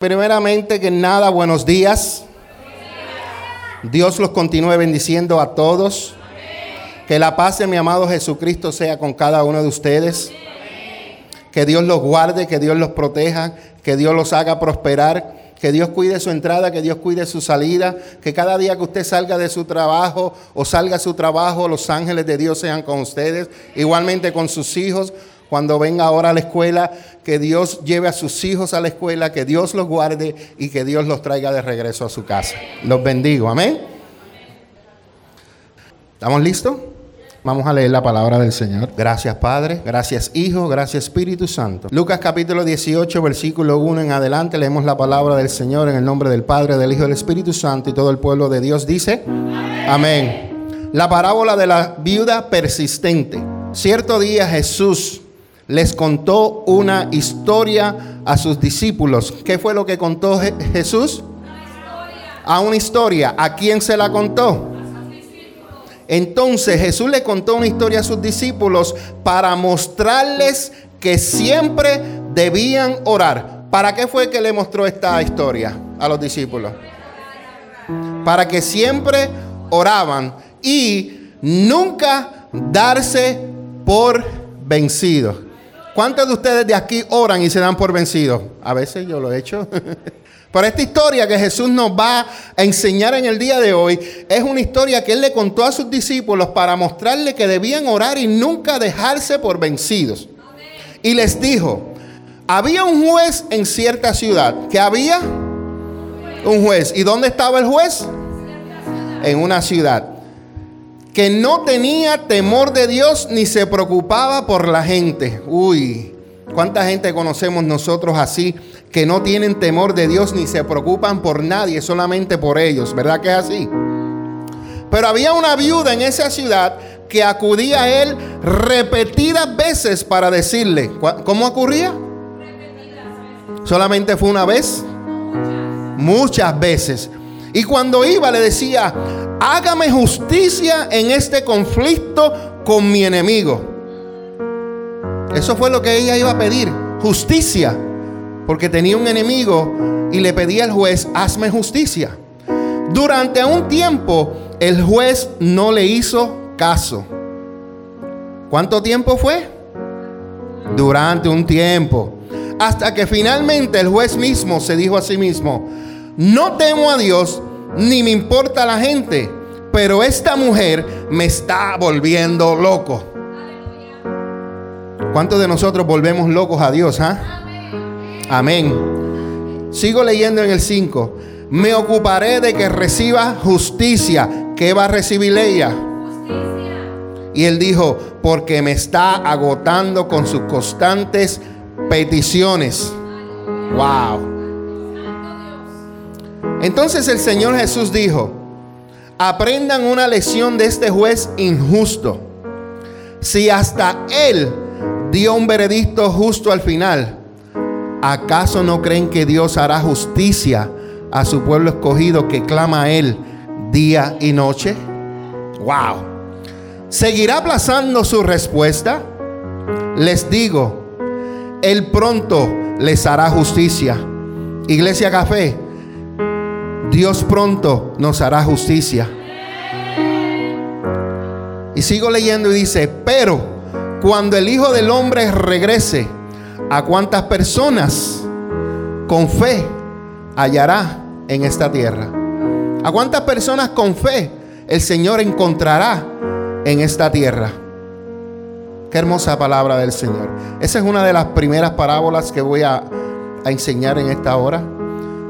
Primeramente que nada, buenos días. Dios los continúe bendiciendo a todos. Que la paz de mi amado Jesucristo sea con cada uno de ustedes. Que Dios los guarde, que Dios los proteja, que Dios los haga prosperar. Que Dios cuide su entrada, que Dios cuide su salida, que cada día que usted salga de su trabajo o salga a su trabajo, los ángeles de Dios sean con ustedes, igualmente con sus hijos, cuando venga ahora a la escuela, que Dios lleve a sus hijos a la escuela, que Dios los guarde y que Dios los traiga de regreso a su casa. Los bendigo, amén. ¿Estamos listos? Vamos a leer la palabra del Señor. Gracias Padre, gracias Hijo, gracias Espíritu Santo. Lucas capítulo 18, versículo 1 en adelante, leemos la palabra del Señor en el nombre del Padre, del Hijo del Espíritu Santo y todo el pueblo de Dios dice, amén. amén. La parábola de la viuda persistente. Cierto día Jesús les contó una historia a sus discípulos. ¿Qué fue lo que contó Jesús? A una historia. ¿A quién se la contó? Entonces Jesús le contó una historia a sus discípulos para mostrarles que siempre debían orar. ¿Para qué fue que le mostró esta historia a los discípulos? Para que siempre oraban y nunca darse por vencidos. ¿Cuántos de ustedes de aquí oran y se dan por vencidos? A veces yo lo he hecho. Pero esta historia que Jesús nos va a enseñar en el día de hoy es una historia que Él le contó a sus discípulos para mostrarle que debían orar y nunca dejarse por vencidos. Y les dijo, había un juez en cierta ciudad. ¿Qué había? Un juez. ¿Y dónde estaba el juez? En una ciudad que no tenía temor de Dios ni se preocupaba por la gente. Uy, ¿cuánta gente conocemos nosotros así que no tienen temor de Dios ni se preocupan por nadie, solamente por ellos? ¿Verdad que es así? Pero había una viuda en esa ciudad que acudía a él repetidas veces para decirle, ¿cómo ocurría? ¿Solamente fue una vez? Muchas veces. Y cuando iba le decía, hágame justicia en este conflicto con mi enemigo. Eso fue lo que ella iba a pedir, justicia, porque tenía un enemigo y le pedía al juez, hazme justicia. Durante un tiempo el juez no le hizo caso. ¿Cuánto tiempo fue? Durante un tiempo. Hasta que finalmente el juez mismo se dijo a sí mismo, no temo a Dios ni me importa la gente, pero esta mujer me está volviendo loco. ¿Cuántos de nosotros volvemos locos a Dios? Ah? Amén. Sigo leyendo en el 5. Me ocuparé de que reciba justicia. ¿Qué va a recibir ella? Y él dijo, porque me está agotando con sus constantes peticiones. Wow. Entonces el Señor Jesús dijo, aprendan una lección de este juez injusto. Si hasta él dio un veredicto justo al final, ¿acaso no creen que Dios hará justicia a su pueblo escogido que clama a él día y noche? Wow. ¿Seguirá aplazando su respuesta? Les digo, él pronto les hará justicia. Iglesia Café, Dios pronto nos hará justicia. Y sigo leyendo y dice, pero cuando el Hijo del Hombre regrese, ¿a cuántas personas con fe hallará en esta tierra? ¿A cuántas personas con fe el Señor encontrará en esta tierra? Qué hermosa palabra del Señor. Esa es una de las primeras parábolas que voy a, a enseñar en esta hora.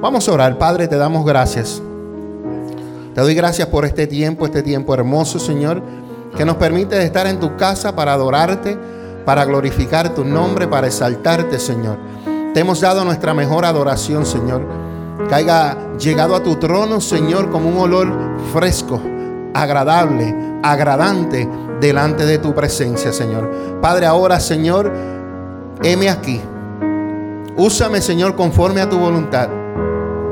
Vamos a orar. Padre, te damos gracias. Te doy gracias por este tiempo, este tiempo hermoso, Señor, que nos permite estar en tu casa para adorarte, para glorificar tu nombre, para exaltarte, Señor. Te hemos dado nuestra mejor adoración, Señor. Que haya llegado a tu trono, Señor, como un olor fresco, agradable, agradante delante de tu presencia, Señor. Padre, ahora, Señor, heme aquí. Úsame, Señor, conforme a tu voluntad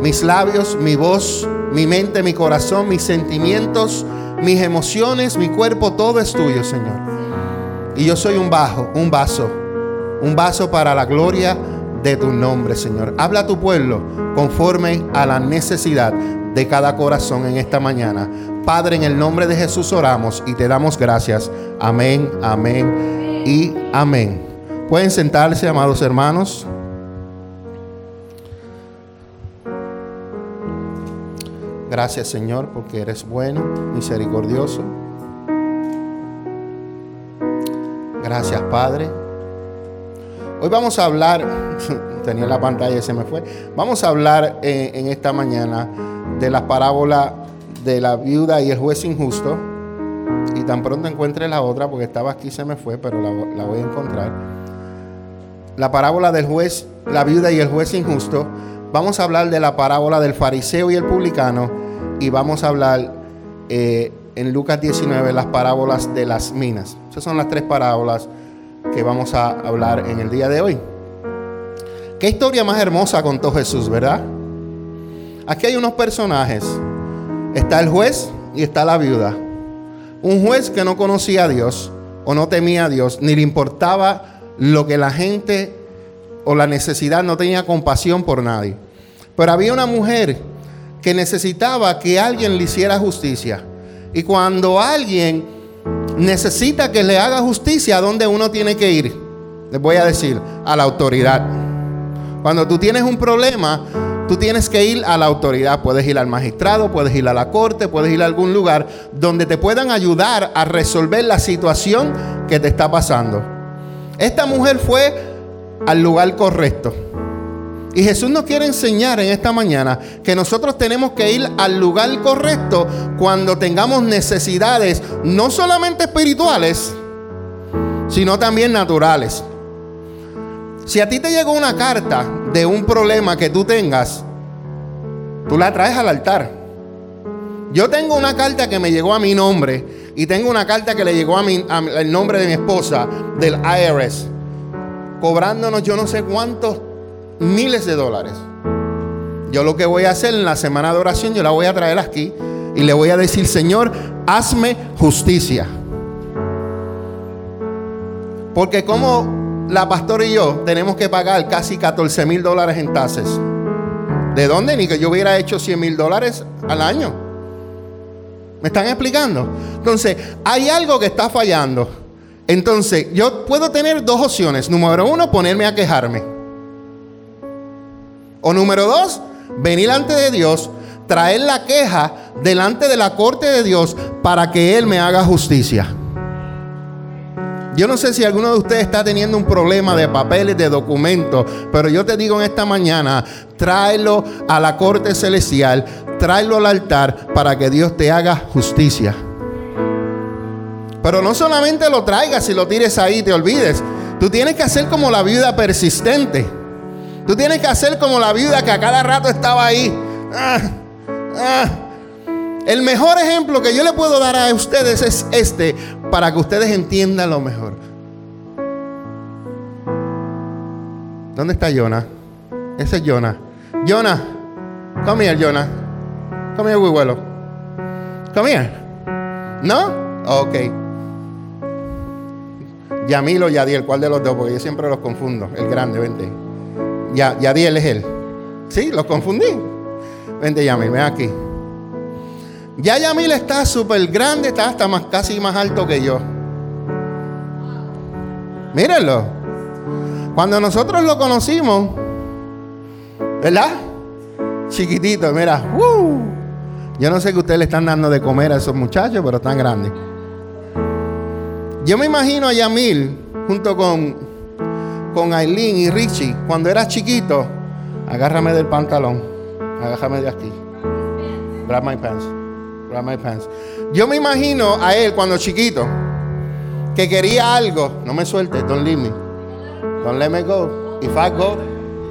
mis labios, mi voz, mi mente, mi corazón, mis sentimientos, mis emociones, mi cuerpo, todo es tuyo, Señor. Y yo soy un bajo, un vaso, un vaso para la gloria de tu nombre, Señor. Habla a tu pueblo conforme a la necesidad de cada corazón en esta mañana. Padre, en el nombre de Jesús oramos y te damos gracias. Amén, amén y amén. Pueden sentarse, amados hermanos. Gracias, Señor, porque eres bueno, misericordioso. Gracias, Padre. Hoy vamos a hablar, tenía la pantalla y se me fue. Vamos a hablar en, en esta mañana de la parábola de la viuda y el juez injusto. Y tan pronto encuentre la otra, porque estaba aquí se me fue, pero la, la voy a encontrar. La parábola del juez, la viuda y el juez injusto. Vamos a hablar de la parábola del fariseo y el publicano. Y vamos a hablar eh, en Lucas 19 las parábolas de las minas. Esas son las tres parábolas que vamos a hablar en el día de hoy. Qué historia más hermosa contó Jesús, ¿verdad? Aquí hay unos personajes. Está el juez y está la viuda. Un juez que no conocía a Dios o no temía a Dios, ni le importaba lo que la gente o la necesidad, no tenía compasión por nadie. Pero había una mujer que necesitaba que alguien le hiciera justicia. Y cuando alguien necesita que le haga justicia, ¿a dónde uno tiene que ir? Les voy a decir, a la autoridad. Cuando tú tienes un problema, Tú tienes que ir a la autoridad, puedes ir al magistrado, puedes ir a la corte, puedes ir a algún lugar donde te puedan ayudar a resolver la situación que te está pasando. Esta mujer fue al lugar correcto. Y Jesús nos quiere enseñar en esta mañana que nosotros tenemos que ir al lugar correcto cuando tengamos necesidades no solamente espirituales, sino también naturales. Si a ti te llegó una carta de un problema que tú tengas, tú la traes al altar. Yo tengo una carta que me llegó a mi nombre y tengo una carta que le llegó a mi, al nombre de mi esposa del IRS, cobrándonos yo no sé cuántos miles de dólares. Yo lo que voy a hacer en la semana de oración, yo la voy a traer aquí y le voy a decir, Señor, hazme justicia. Porque como la pastora y yo tenemos que pagar casi 14 mil dólares en tasas. ¿De dónde? Ni que yo hubiera hecho 100 mil dólares al año. ¿Me están explicando? Entonces, hay algo que está fallando. Entonces, yo puedo tener dos opciones. Número uno, ponerme a quejarme. O número dos, venir ante de Dios, traer la queja delante de la corte de Dios para que Él me haga justicia. Yo no sé si alguno de ustedes está teniendo un problema de papeles, de documentos, pero yo te digo en esta mañana, tráelo a la corte celestial, tráelo al altar para que Dios te haga justicia. Pero no solamente lo traigas y lo tires ahí y te olvides. Tú tienes que hacer como la viuda persistente. Tú tienes que hacer como la viuda que a cada rato estaba ahí. Ah, ah. El mejor ejemplo que yo le puedo dar a ustedes es este para que ustedes entiendan lo mejor. ¿Dónde está Jonah? Ese es Jonah. Jonah, come here, Jonah. Come here, huevuelo. Come here. ¿No? Ok. Yamil o Yadiel, ¿cuál de los dos? Porque yo siempre los confundo. El grande, vente. Ya, Yadiel es él. Sí, los confundí. Vente, Yamil, ven aquí. Ya Yamil está súper grande, está hasta más, casi más alto que yo. Mírenlo. Cuando nosotros lo conocimos, ¿verdad? Chiquitito, mira. Yo no sé qué ustedes le están dando de comer a esos muchachos, pero están grandes. Yo me imagino a Yamil junto con, con Aileen y Richie, cuando era chiquito, agárrame del pantalón, agárrame de aquí. Grab my pants. Yo me imagino a él cuando chiquito que quería algo. No me suelte, don't leave me. Don't let me go. If I go,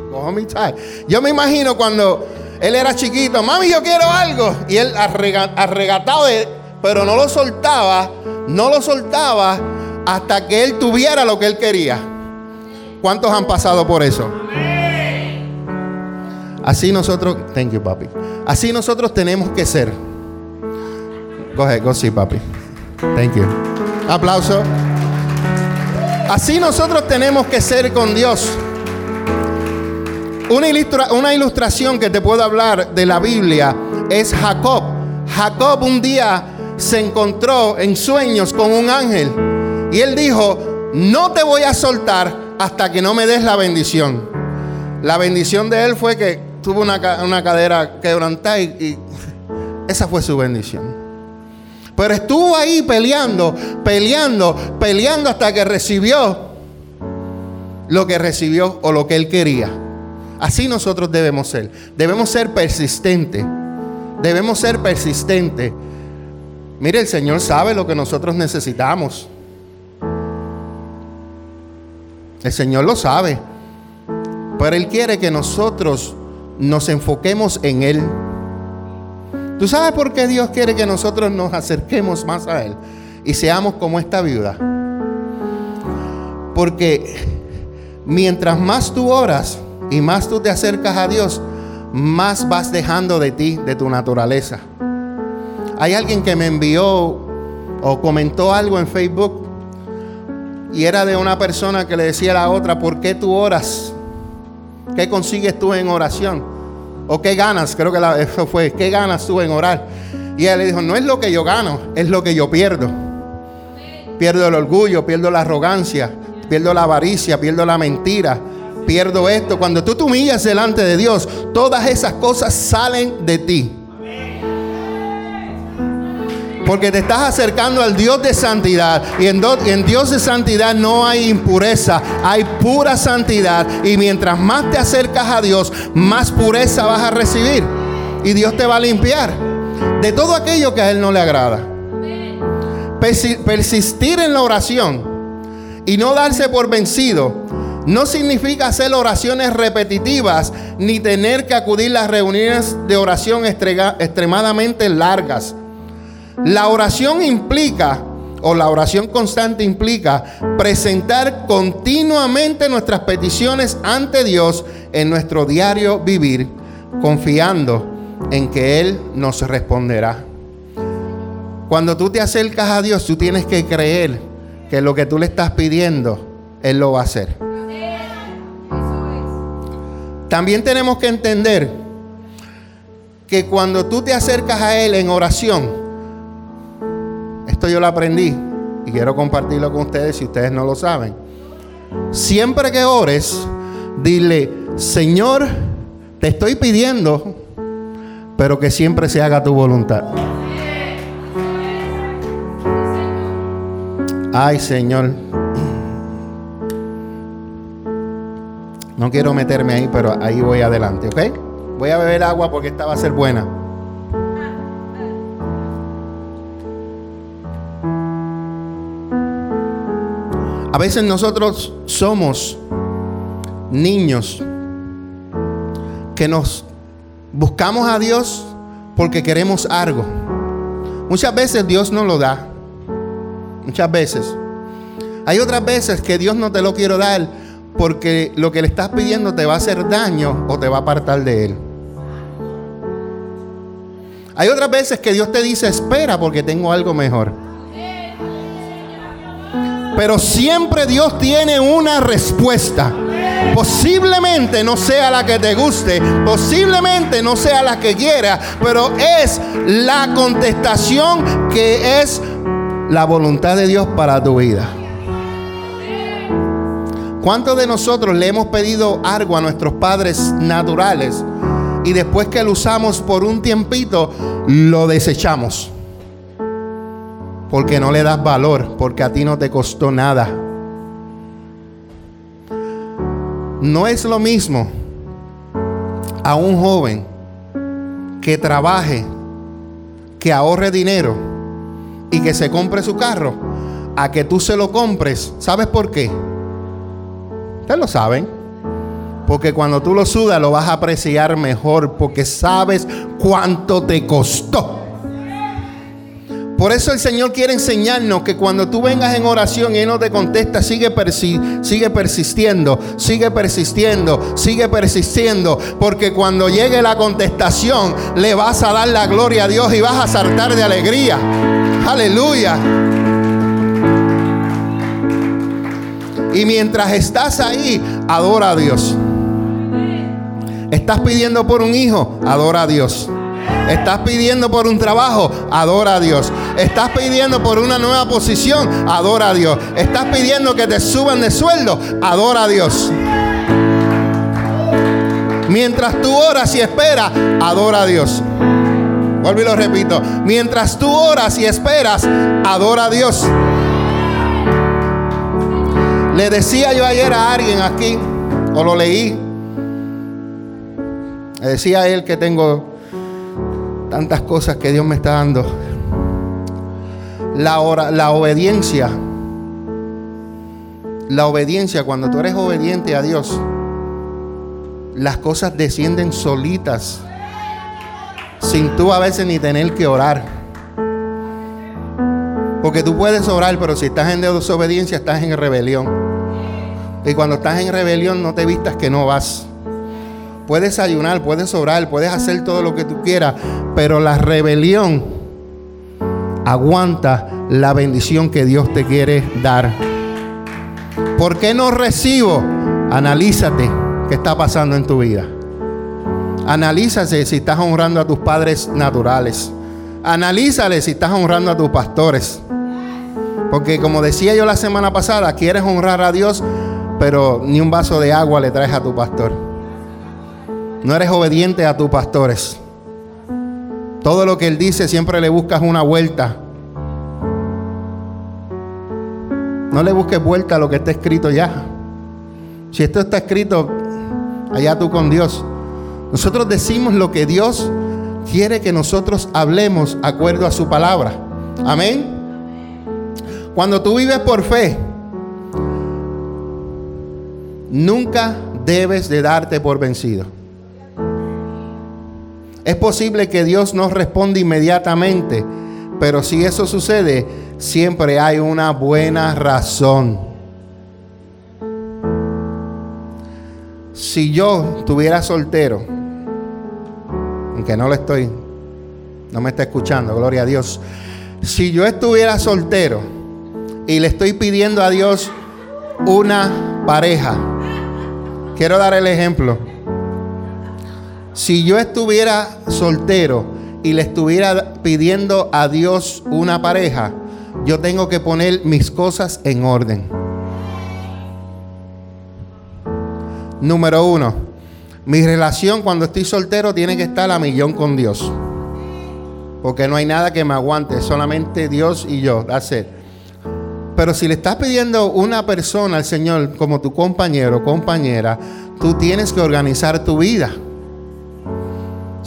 go me tight. Yo me imagino cuando él era chiquito, mami, yo quiero algo. Y él arregatado, pero no lo soltaba, no lo soltaba hasta que él tuviera lo que él quería. ¿Cuántos han pasado por eso? Así nosotros, thank you, papi. Así nosotros tenemos que ser. Go ahead, go see, papi. Thank you. Aplauso. Así nosotros tenemos que ser con Dios. Una, una ilustración que te puedo hablar de la Biblia es Jacob. Jacob un día se encontró en sueños con un ángel y él dijo, no te voy a soltar hasta que no me des la bendición. La bendición de él fue que tuvo una, cadera quebrantada y esa fue su bendición. Pero estuvo ahí peleando, peleando, peleando hasta que recibió lo que recibió o lo que él quería. Así nosotros debemos ser. Debemos ser persistentes. Debemos ser persistentes. Mire, el Señor sabe lo que nosotros necesitamos. El Señor lo sabe. Pero Él quiere que nosotros nos enfoquemos en Él. ¿Tú sabes por qué Dios quiere que nosotros nos acerquemos más a Él y seamos como esta viuda? Porque mientras más tú oras y más tú te acercas a Dios, más vas dejando de ti, de tu naturaleza. Hay alguien que me envió o comentó algo en Facebook y era de una persona que le decía a la otra, ¿por qué tú oras? ¿Qué consigues tú en oración? ¿O qué ganas? Creo que eso fue. ¿Qué ganas tú en orar? Y él le dijo, no es lo que yo gano, es lo que yo pierdo. Pierdo el orgullo, pierdo la arrogancia, pierdo la avaricia, pierdo la mentira, pierdo esto. Cuando tú te humillas delante de Dios, todas esas cosas salen de ti. Porque te estás acercando al Dios de santidad. Y en, Dios de santidad no hay impureza, hay pura santidad. Y mientras más te acercas a Dios, más pureza vas a recibir. Y Dios te va a limpiar de todo aquello que a Él no le agrada. Persistir en la oración y no darse por vencido no significa hacer oraciones repetitivas ni tener que acudir a las reuniones de oración extremadamente largas. La oración implica, o la oración constante implica, presentar continuamente nuestras peticiones ante Dios en nuestro diario vivir, confiando en que Él nos responderá. Cuando tú te acercas a Dios, tú tienes que creer que lo que tú le estás pidiendo, Él lo va a hacer. También tenemos que entender que cuando tú te acercas a Él en oración, yo lo aprendí y quiero compartirlo con ustedes si ustedes no lo saben. Siempre que ores, dile, Señor, te estoy pidiendo, pero que siempre se haga tu voluntad. Ay, Señor. No quiero meterme ahí, pero ahí voy adelante, ¿ok? Voy a beber agua porque esta va a ser buena. A veces nosotros somos niños que nos buscamos a Dios porque queremos algo. Muchas veces Dios no lo da. Muchas veces. Hay otras veces que Dios no te lo quiere dar porque lo que le estás pidiendo te va a hacer daño o te va a apartar de Él. Hay otras veces que Dios te dice, espera porque tengo algo mejor. Pero siempre Dios tiene una respuesta. Posiblemente no sea la que te guste, posiblemente no sea la que quiera, pero es la contestación que es la voluntad de Dios para tu vida. ¿Cuántos de nosotros le hemos pedido algo a nuestros padres naturales y después que lo usamos por un tiempito, lo desechamos? Porque no le das valor, porque a ti no te costó nada. No es lo mismo a un joven que trabaje, que ahorre dinero y que se compre su carro, a que tú se lo compres. ¿Sabes por qué? Ustedes lo saben. Porque cuando tú lo sudas lo vas a apreciar mejor porque sabes cuánto te costó. Por eso el Señor quiere enseñarnos que cuando tú vengas en oración y Él no te contesta, sigue, sigue persistiendo, sigue persistiendo, sigue persistiendo. Porque cuando llegue la contestación, le vas a dar la gloria a Dios y vas a saltar de alegría. Aleluya. Y mientras estás ahí, adora a Dios. Estás pidiendo por un hijo, adora a Dios. Estás pidiendo por un trabajo, adora a Dios. Estás pidiendo por una nueva posición, adora a Dios. Estás pidiendo que te suban de sueldo, adora a Dios. Mientras tú oras y esperas, adora a Dios. Vuelvo y lo repito. Mientras tú oras y esperas, adora a Dios. Le decía yo ayer a alguien aquí, o lo leí. Le decía a él que tengo tantas cosas que Dios me está dando. La, la obediencia. La obediencia, cuando tú eres obediente a Dios, las cosas descienden solitas, sin tú a veces ni tener que orar. Porque tú puedes orar, pero si estás en desobediencia, estás en rebelión. Y cuando estás en rebelión, no te vistas que no vas. Puedes ayunar, puedes orar, puedes hacer todo lo que tú quieras, pero la rebelión aguanta la bendición que Dios te quiere dar. ¿Por qué no recibo? Analízate qué está pasando en tu vida. Analízase si estás honrando a tus padres naturales. Analízale si estás honrando a tus pastores. Porque como decía yo la semana pasada, quieres honrar a Dios, pero ni un vaso de agua le traes a tu pastor. No eres obediente a tus pastores. Todo lo que Él dice siempre le buscas una vuelta. No le busques vuelta a lo que está escrito ya. Si esto está escrito, allá tú con Dios. Nosotros decimos lo que Dios quiere que nosotros hablemos acuerdo a su palabra. Amén. Cuando tú vives por fe, nunca debes de darte por vencido. Es posible que Dios no responda inmediatamente, pero si eso sucede, siempre hay una buena razón. Si yo estuviera soltero, aunque no lo estoy, no me está escuchando, gloria a Dios. Si yo estuviera soltero y le estoy pidiendo a Dios una pareja, quiero dar el ejemplo. Si yo estuviera soltero y le estuviera pidiendo a Dios una pareja, yo tengo que poner mis cosas en orden. Número uno, mi relación cuando estoy soltero tiene que estar a millón con Dios. Porque no hay nada que me aguante, solamente Dios y yo. That's Pero si le estás pidiendo una persona al Señor como tu compañero o compañera, tú tienes que organizar tu vida.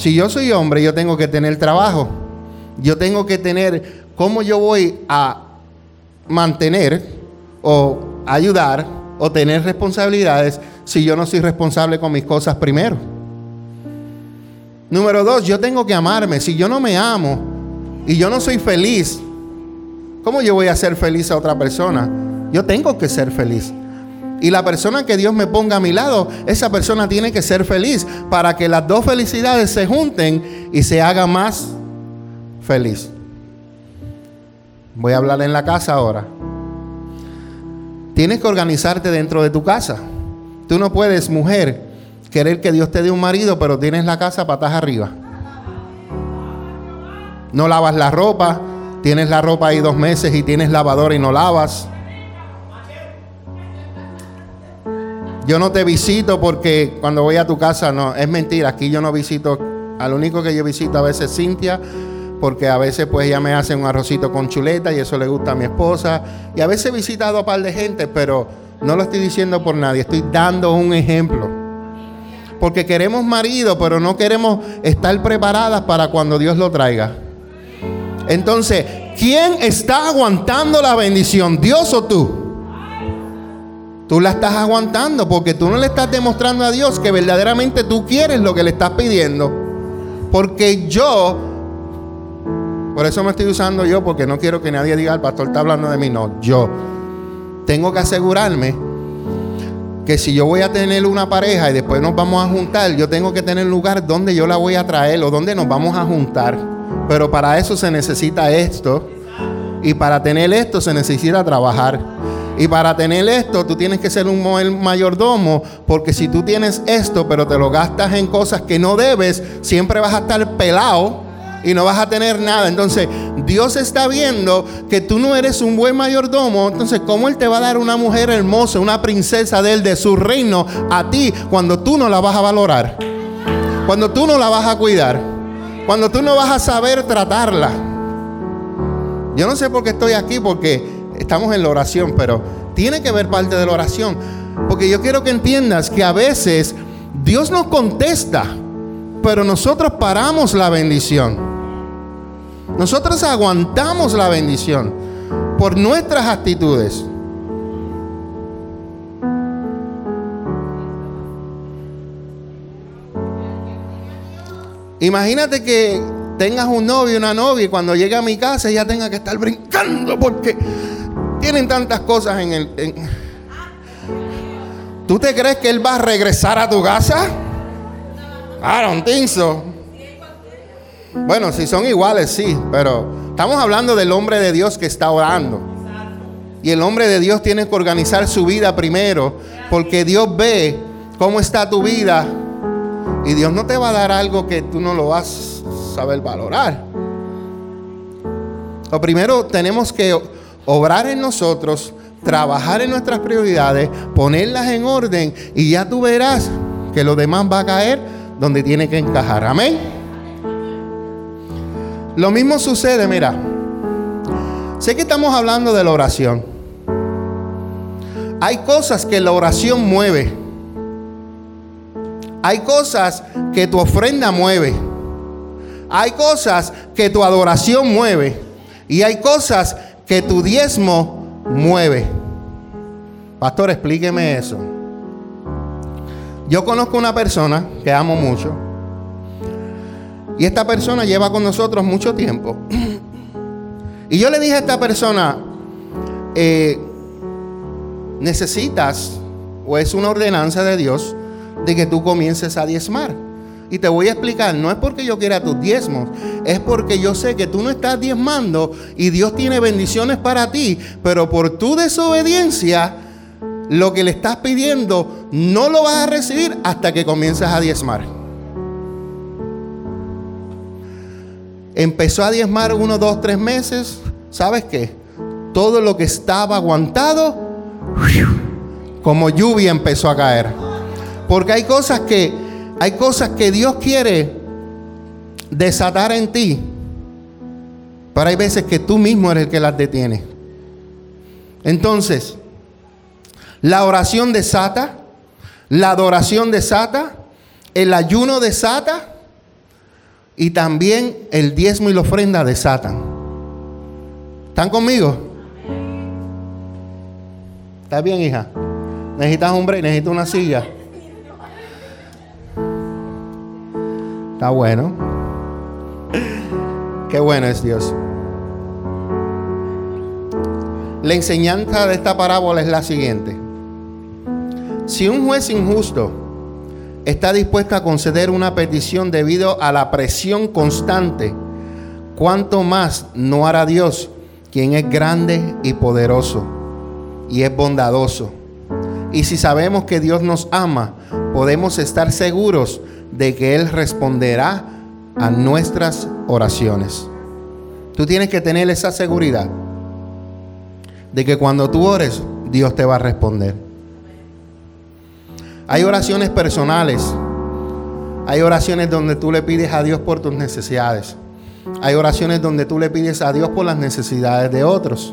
Si yo soy hombre, yo tengo que tener trabajo. Yo tengo que tener cómo yo voy a mantener o ayudar o tener responsabilidades si yo no soy responsable con mis cosas primero. Número dos, yo tengo que amarme. Si yo no me amo y yo no soy feliz, ¿cómo yo voy a ser feliz a otra persona? Yo tengo que ser feliz. Y la persona que Dios me ponga a mi lado, esa persona tiene que ser feliz para que las dos felicidades se junten y se haga más feliz. Voy a hablar en la casa ahora. Tienes que organizarte dentro de tu casa. Tú no puedes, mujer, querer que Dios te dé un marido, pero tienes la casa patas arriba. No lavas la ropa, tienes la ropa ahí dos meses y tienes lavadora y no lavas. Yo no te visito porque cuando voy a tu casa, no, es mentira. Aquí yo no visito, al único que yo visito a veces Cintia, porque a veces pues ella me hace un arrocito con chuleta y eso le gusta a mi esposa. Y a veces he visitado a un par de gente, pero no lo estoy diciendo por nadie, estoy dando un ejemplo. Porque queremos marido, pero no queremos estar preparadas para cuando Dios lo traiga. Entonces, ¿quién está aguantando la bendición? ¿Dios o tú? Tú la estás aguantando porque tú no le estás demostrando a Dios que verdaderamente tú quieres lo que le estás pidiendo. Porque yo, por eso me estoy usando yo, porque no quiero que nadie diga, el pastor está hablando de mí. No, yo tengo que asegurarme que si yo voy a tener una pareja y después nos vamos a juntar, yo tengo que tener lugar donde yo la voy a traer o donde nos vamos a juntar. Pero para eso se necesita esto. Y para tener esto se necesita trabajar. Y para tener esto, tú tienes que ser un mayordomo, porque si tú tienes esto, pero te lo gastas en cosas que no debes, siempre vas a estar pelado y no vas a tener nada. Entonces, Dios está viendo que tú no eres un buen mayordomo. Entonces, ¿cómo Él te va a dar una mujer hermosa, una princesa de Él, de su reino, a ti, cuando tú no la vas a valorar? Cuando tú no la vas a cuidar. Cuando tú no vas a saber tratarla. Yo no sé por qué estoy aquí, porque estamos en la oración, pero tiene que ver parte de la oración. Porque yo quiero que entiendas que a veces Dios nos contesta, pero nosotros paramos la bendición. Nosotros aguantamos la bendición por nuestras actitudes. Imagínate que tengas un novio, una novia y cuando llegue a mi casa ella tenga que estar brincando porque tienen tantas cosas en el... ¿Tú te crees que él va a regresar a tu casa? I don't Bueno, si son iguales, sí, pero estamos hablando del hombre de Dios que está orando. Y el hombre de Dios tiene que organizar su vida primero, porque Dios ve cómo está tu vida y Dios no te va a dar algo que tú no lo vas a saber valorar. Lo primero tenemos que obrar en nosotros, trabajar en nuestras prioridades, ponerlas en orden y ya tú verás que lo demás va a caer donde tiene que encajar. Amén. Lo mismo sucede, mira. Sé que estamos hablando de la oración. Hay cosas que la oración mueve. Hay cosas que tu ofrenda mueve. Hay cosas que tu adoración mueve. Y hay cosas que tu diezmo mueve. Pastor, explíqueme eso. Yo conozco una persona que amo mucho. Y esta persona lleva con nosotros mucho tiempo. Y yo le dije a esta persona, eh, necesitas, o es una ordenanza de Dios, de que tú comiences a diezmar. Y te voy a explicar, no es porque yo quiera tus diezmos, es porque yo sé que tú no estás diezmando y Dios tiene bendiciones para ti, pero por tu desobediencia, lo que le estás pidiendo no lo vas a recibir hasta que comiences a diezmar. Empezó a diezmar uno, dos, tres meses. ¿Sabes qué? Todo lo que estaba aguantado, como lluvia empezó a caer. Porque hay cosas que hay cosas que Dios quiere desatar en ti, pero hay veces que tú mismo eres el que las detiene. Entonces, la oración desata, la adoración desata, el ayuno desata y también el diezmo y la ofrenda desatan. ¿Están conmigo? ¿Estás bien, hija? ¿Necesitas un break? ¿Necesitas una silla? Está bueno. Qué bueno es Dios. La enseñanza de esta parábola es la siguiente. Si un juez injusto está dispuesto a conceder una petición debido a la presión constante, ¿cuánto más no hará Dios, quien es grande y poderoso y es bondadoso? Y si sabemos que Dios nos ama, podemos estar seguros de que Él responderá a nuestras oraciones. Tú tienes que tener esa seguridad de que cuando tú ores, Dios te va a responder. Hay oraciones personales. Hay oraciones donde tú le pides a Dios por tus necesidades. Hay oraciones donde tú le pides a Dios por las necesidades de otros.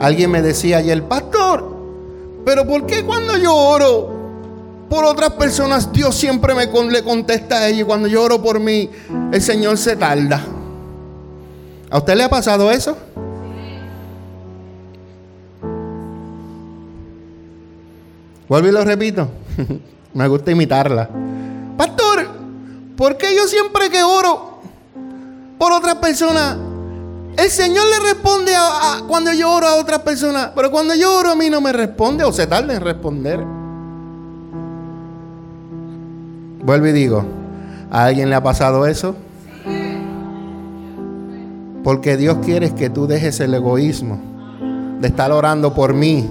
Alguien me decía ayer, pastor, pero ¿por qué cuando yo oro por otras personas, Dios siempre me le contesta a ella. Y cuando yo oro por mí, el Señor se tarda. ¿A usted le ha pasado eso? Vuelvo y lo repito. me gusta imitarla. Pastor, ¿por qué yo siempre que oro por otras personas, el Señor le responde a, cuando yo oro a otras personas, pero cuando yo oro a mí no me responde o se tarda en responder? Vuelvo y digo, ¿a alguien le ha pasado eso? Porque Dios quiere que tú dejes el egoísmo de estar orando por mí.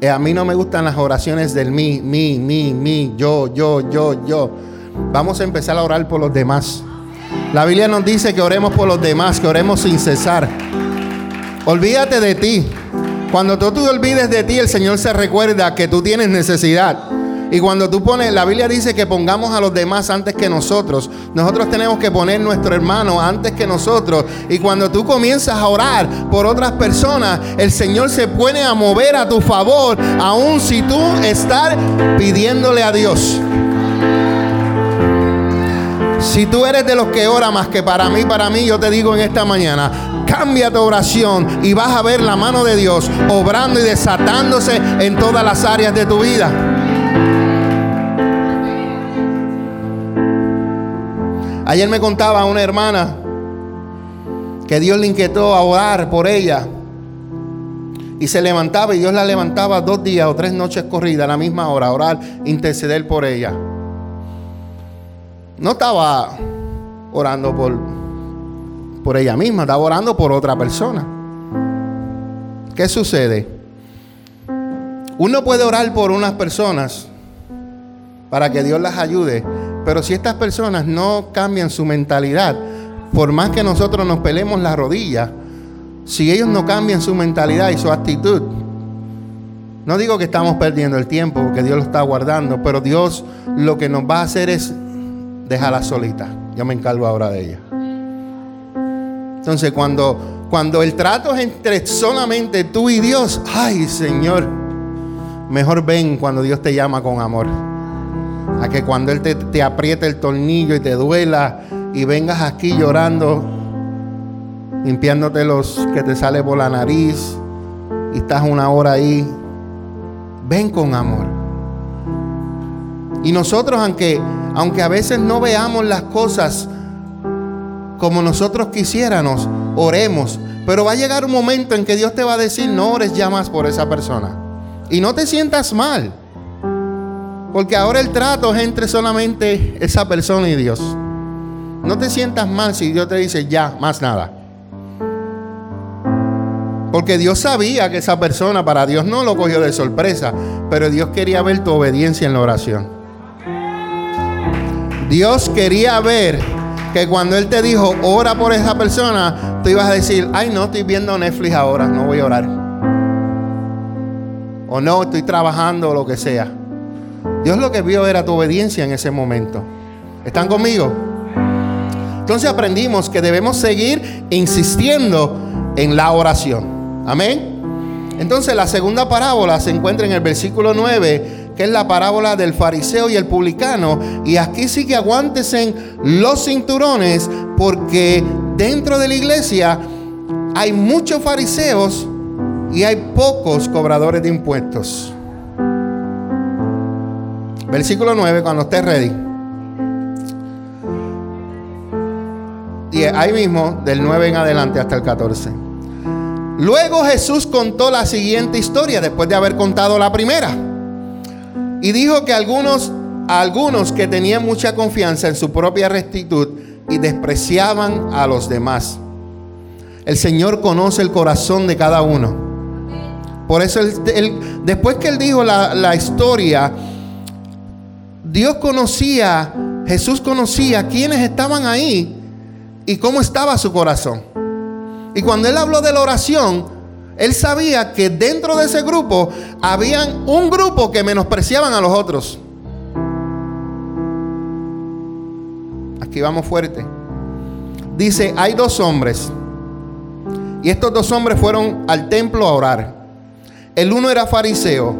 Eh, a mí no me gustan las oraciones del mí, mí, mí, mí, yo, yo, yo, yo. Vamos a empezar a orar por los demás. La Biblia nos dice que oremos por los demás, que oremos sin cesar. Olvídate de ti. Cuando tú te olvides de ti, el Señor se recuerda que tú tienes necesidad. Y cuando tú pones, la Biblia dice que pongamos a los demás antes que nosotros. Nosotros tenemos que poner nuestro hermano antes que nosotros. Y cuando tú comienzas a orar por otras personas, el Señor se pone a mover a tu favor, aun si tú estás pidiéndole a Dios. Si tú eres de los que ora más que para mí, para mí, yo te digo en esta mañana, cambia tu oración y vas a ver la mano de Dios obrando y desatándose en todas las áreas de tu vida. Ayer me contaba una hermana que Dios le inquietó a orar por ella. Y se levantaba y Dios la levantaba dos días o tres noches corridas a la misma hora, a orar, interceder por ella. No estaba orando por, por ella misma, estaba orando por otra persona. ¿Qué sucede? Uno puede orar por unas personas para que Dios las ayude, pero si estas personas no cambian su mentalidad, por más que nosotros nos pelemos la rodilla, si ellos no cambian su mentalidad y su actitud, no digo que estamos perdiendo el tiempo, porque Dios lo está guardando, pero Dios lo que nos va a hacer es dejarla solita. Yo me encargo ahora de ella. Entonces, cuando, cuando el trato es entre solamente tú y Dios, ay Señor, mejor ven cuando Dios te llama con amor a que cuando Él te, te apriete el tornillo y te duela y vengas aquí llorando, limpiándote los que te sale por la nariz y estás una hora ahí, ven con amor. Y nosotros, aunque, aunque a veces no veamos las cosas como nosotros quisiéramos, oremos. Pero va a llegar un momento en que Dios te va a decir, no ores ya más por esa persona. Y no te sientas mal. Porque ahora el trato es entre solamente esa persona y Dios. No te sientas mal si Dios te dice ya, más nada. Porque Dios sabía que esa persona para Dios no lo cogió de sorpresa, pero Dios quería ver tu obediencia en la oración. Dios quería ver que cuando Él te dijo, ora por esa persona, tú ibas a decir, ay, no, estoy viendo Netflix ahora, no voy a orar. O no, estoy trabajando o lo que sea. Dios lo que vio era tu obediencia en ese momento. ¿Están conmigo? Entonces aprendimos que debemos seguir insistiendo en la oración. Amén. Entonces la segunda parábola se encuentra en el versículo 9, que es la parábola del fariseo y el publicano. Y aquí sí que aguántense los cinturones, porque dentro de la iglesia hay muchos fariseos y hay pocos cobradores de impuestos. Versículo 9, cuando esté ready. Y ahí mismo, del 9 en adelante hasta el 14. Luego Jesús contó la siguiente historia después de haber contado la primera. Y dijo que algunos, algunos que tenían mucha confianza en su propia rectitud y despreciaban a los demás. El Señor conoce el corazón de cada uno. Por eso, después que él dijo la, la historia, Dios conocía, Jesús conocía quiénes estaban ahí y cómo estaba su corazón. Y cuando él habló de la oración, él sabía que dentro de ese grupo habían un grupo que menospreciaban a los otros. Aquí vamos fuerte. Dice, hay dos hombres. Y estos dos hombres fueron al templo a orar. El uno era fariseo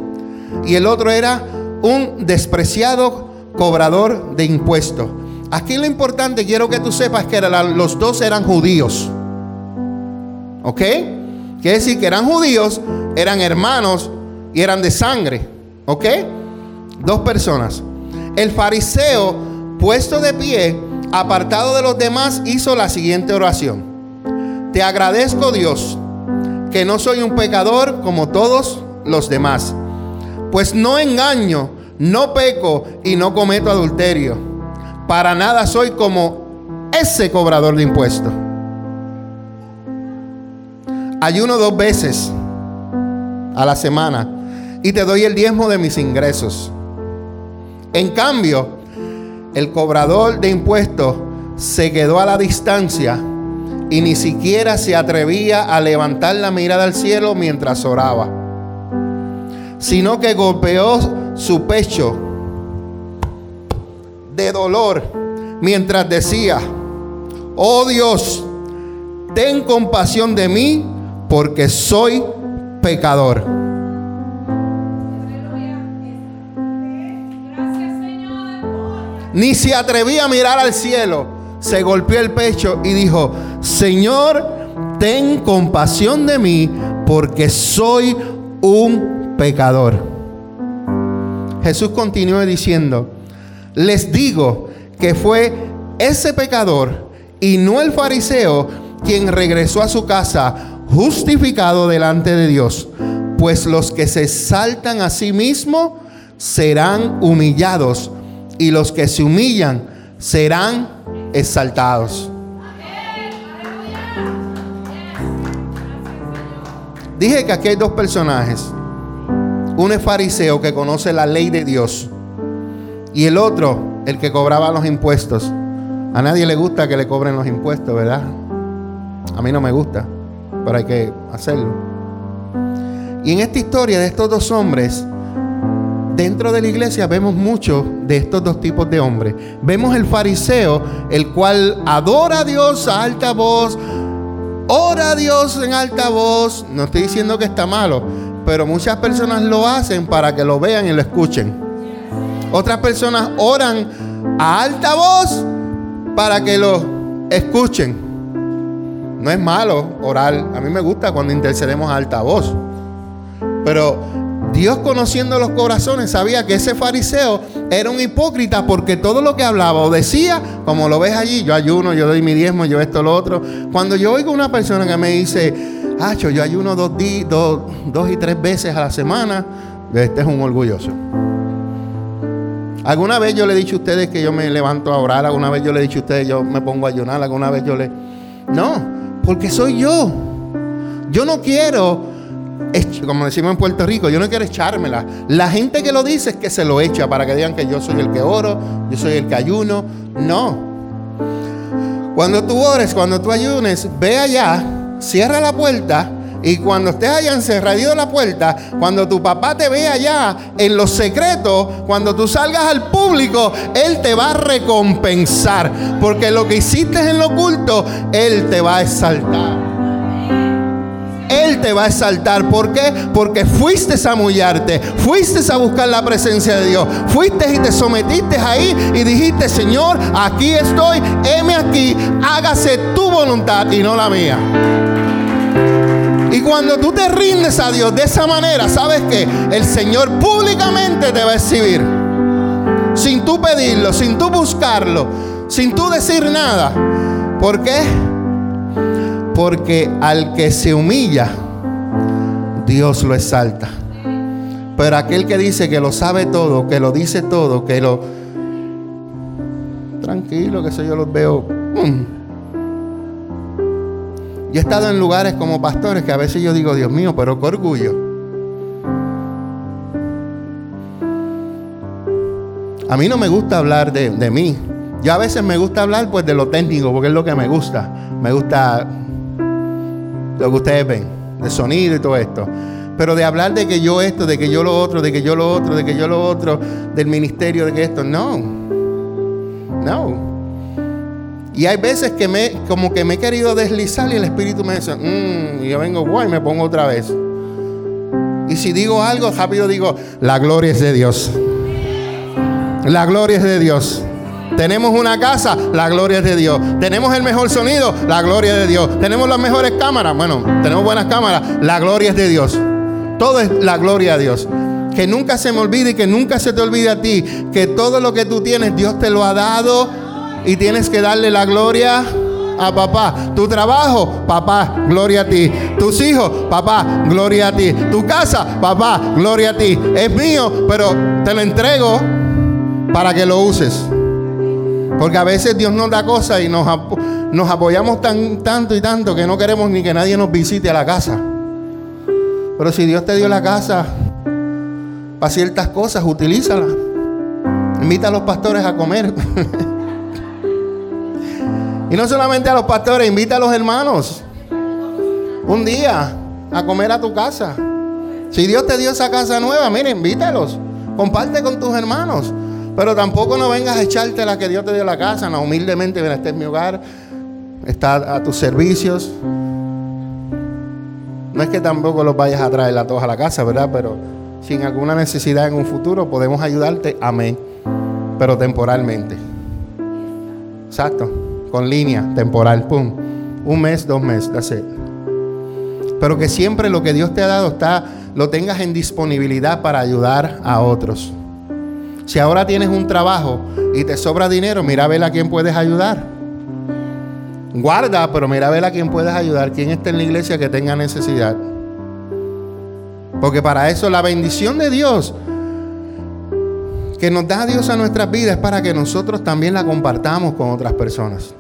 y el otro era un despreciado cobrador de impuestos. Aquí lo importante, quiero que tú sepas que los dos eran judíos. ¿Ok? Quiere decir que eran judíos, eran hermanos y eran de sangre. ¿Ok? Dos personas. El fariseo, puesto de pie, apartado de los demás, hizo la siguiente oración. Te agradezco Dios que no soy un pecador como todos los demás pues no engaño, no peco y no cometo adulterio. Para nada soy como ese cobrador de impuestos. Ayuno dos veces a la semana y te doy el diezmo de mis ingresos. En cambio, el cobrador de impuestos se quedó a la distancia y ni siquiera se atrevía a levantar la mirada al cielo mientras oraba, sino que golpeó su pecho de dolor mientras decía, oh Dios, ten compasión de mí porque soy pecador. Ni se atrevía a mirar al cielo. Se golpeó el pecho y dijo, Señor, ten compasión de mí porque soy un pecador. Jesús continuó diciendo, les digo que fue ese pecador y no el fariseo quien regresó a su casa justificado delante de Dios, pues los que se saltan a sí mismos serán humillados y los que se humillan serán exaltados. Dije que aquí hay dos personajes. Uno es fariseo que conoce la ley de Dios y el otro, el que cobraba los impuestos. A nadie le gusta que le cobren los impuestos, ¿verdad? A mí no me gusta pero hay que hacerlo. Y en esta historia de estos dos hombres, dentro de la iglesia vemos mucho de estos dos tipos de hombres. Vemos el fariseo, el cual adora a Dios a alta voz, ora a Dios en alta voz. No estoy diciendo que está malo, pero muchas personas lo hacen para que lo vean y lo escuchen. Otras personas oran a alta voz para que lo escuchen. No es malo orar. A mí me gusta cuando intercedemos a alta voz. Pero Dios conociendo los corazones sabía que ese fariseo era un hipócrita porque todo lo que hablaba o decía, como lo ves allí, yo ayuno, yo doy mi diezmo, yo esto, lo otro. Cuando yo oigo una persona que me dice, Hacho, yo ayuno dos, dos, dos y tres veces a la semana, este es un orgulloso. Alguna vez yo le he dicho a ustedes que yo me levanto a orar, alguna vez yo le he dicho a ustedes yo me pongo a ayunar, alguna vez yo le... No, porque soy yo. Yo no quiero, como decimos en Puerto Rico, yo no quiero echármela. La gente que lo dice es que se lo echa para que digan que yo soy el que oro, yo soy el que ayuno. No. Cuando tú ores, cuando tú ayunes, ve allá, cierra la puerta y cuando estés allá encerrado la puerta, cuando tu papá te ve allá en los secretos, cuando tú salgas al público, Él te va a recompensar. Porque lo que hiciste en lo oculto, Él te va a exaltar. Él te va a exaltar. ¿Por qué? Porque fuiste a mullarte, fuiste a buscar la presencia de Dios, fuiste y te sometiste ahí y dijiste, Señor, aquí estoy, heme aquí, hágase tu voluntad y no la mía. Y cuando tú te rindes a Dios de esa manera, sabes que el Señor públicamente te va a exhibir. Sin tú pedirlo, sin tú buscarlo, sin tú decir nada. ¿Por qué? Porque al que se humilla, Dios lo exalta. Pero aquel que dice que lo sabe todo, que lo dice todo, que lo... Tranquilo, que eso yo los veo... Mm, yo he estado en lugares como pastores que a veces yo digo, Dios mío, pero qué orgullo. A mí no me gusta hablar de, de mí. Yo a veces me gusta hablar pues de lo técnico, porque es lo que me gusta. Me gusta lo que ustedes ven, de sonido y todo esto. Pero de hablar de que yo esto, de que yo lo otro, de que yo lo otro, de que yo lo otro, del ministerio, de que esto. No. Y hay veces que me, como que me he querido deslizar y el Espíritu me dice, y yo vengo, guay, me pongo otra vez. Y si digo algo, rápido digo, la gloria es de Dios. La gloria es de Dios. Tenemos una casa, la gloria es de Dios. Tenemos el mejor sonido, la gloria es de Dios. Tenemos las mejores cámaras, bueno, tenemos buenas cámaras, la gloria es de Dios. Todo es la gloria de Dios. Que nunca se me olvide y que nunca se te olvide a ti que todo lo que tú tienes, Dios te lo ha dado y tienes que darle la gloria a papá. Tu trabajo, papá, gloria a ti. Tus hijos, papá, gloria a ti. Tu casa, papá, gloria a ti. Es mío, pero te lo entrego para que lo uses. Porque a veces Dios nos da cosas y nos, apoyamos tan, tanto y tanto que no queremos ni que nadie nos visite a la casa. Pero si Dios te dio la casa para ciertas cosas, utilízala. Invita a los pastores a comer. y no solamente a los pastores, invita a los hermanos. Un día a comer a tu casa. Si Dios te dio esa casa nueva, mire, invítalos. Comparte con tus hermanos. Pero tampoco no vengas a echarte la que Dios te dio la casa. No, humildemente, mira, este es mi hogar. Está a tus servicios. No es que tampoco los vayas a traer a todos a la casa, ¿verdad? Pero sin alguna necesidad en un futuro podemos ayudarte. Amén. Pero temporalmente. Exacto. Con línea temporal. Pum. Un mes, dos meses. That's Pero que siempre lo que Dios te ha dado está, lo tengas en disponibilidad para ayudar a otros. Si ahora tienes un trabajo y te sobra dinero, mira a ver a quién puedes ayudar. Guarda, pero mira a ver a quién puedes ayudar, quién está en la iglesia que tenga necesidad. Porque para eso la bendición de Dios que nos da Dios a nuestras vidas es para que nosotros también la compartamos con otras personas.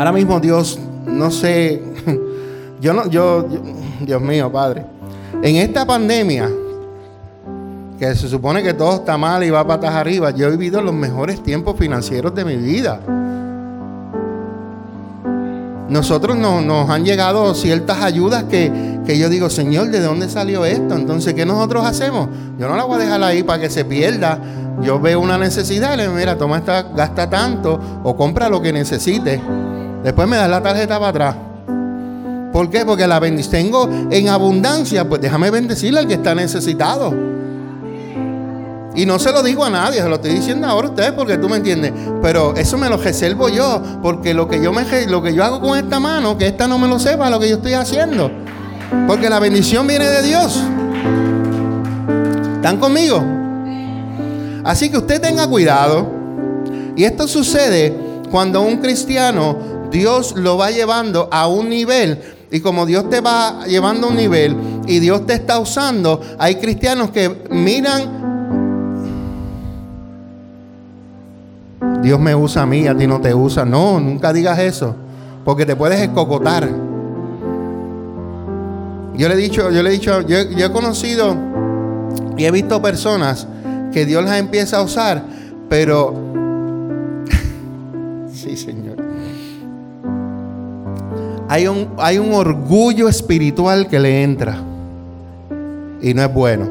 Ahora mismo Dios, no sé, yo no, yo Dios mío, Padre, en esta pandemia que se supone que todo está mal y va patas arriba, yo he vivido los mejores tiempos financieros de mi vida. Nosotros nos han llegado ciertas ayudas que, que, yo digo, Señor, ¿de dónde salió esto? Entonces, ¿qué nosotros hacemos? Yo no la voy a dejar ahí para que se pierda. Yo veo una necesidad y le digo, mira, toma esta, gasta tanto o compra lo que necesites. Después me das la tarjeta para atrás. ¿Por qué? Porque la bendición tengo en abundancia, pues déjame bendecirle al que está necesitado. Y no se lo digo a nadie, se lo estoy diciendo ahora a ustedes porque tú me entiendes. Pero eso me lo reservo yo, porque lo que yo, me, lo que yo hago con esta mano, que esta no me lo sepa lo que yo estoy haciendo. Porque la bendición viene de Dios. ¿Están conmigo? Así que usted tenga cuidado. Y esto sucede cuando un cristiano, Dios lo va llevando a un nivel. Y como Dios te va llevando a un nivel y Dios te está usando, hay cristianos que miran Dios me usa a mí, a ti no te usa. No, nunca digas eso, porque te puedes escocotar. Yo le he dicho, yo le he dicho, yo, he conocido y he visto personas que Dios las empieza a usar, pero sí, Señor. Hay un, orgullo espiritual que le entra y no es bueno.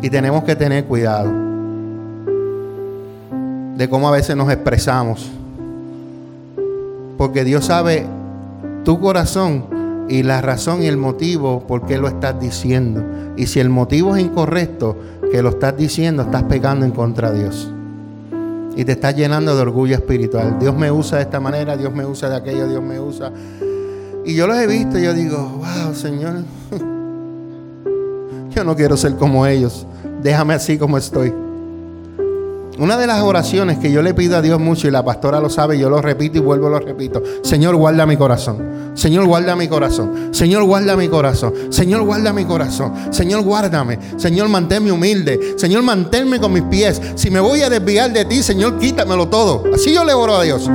Y tenemos que tener cuidado de cómo a veces nos expresamos. Porque Dios sabe tu corazón y la razón y el motivo por qué lo estás diciendo. Y si el motivo es incorrecto, que lo estás diciendo, estás pegando en contra de Dios. Y te estás llenando de orgullo espiritual. Dios me usa de esta manera, Dios me usa de aquello, Dios me usa. Y yo los he visto y yo digo, wow, Señor, yo no quiero ser como ellos. Déjame así como estoy. Una de las oraciones que yo le pido a Dios mucho y la pastora lo sabe, yo lo repito y vuelvo lo repito. Señor, guarda mi corazón. Señor, guarda mi corazón. Señor, guarda mi corazón. Señor, guarda mi corazón. Señor, guárdame. Señor, manténme humilde. Señor, manténme con mis pies. Si me voy a desviar de ti, Señor, quítamelo todo. Así yo le oro a Dios.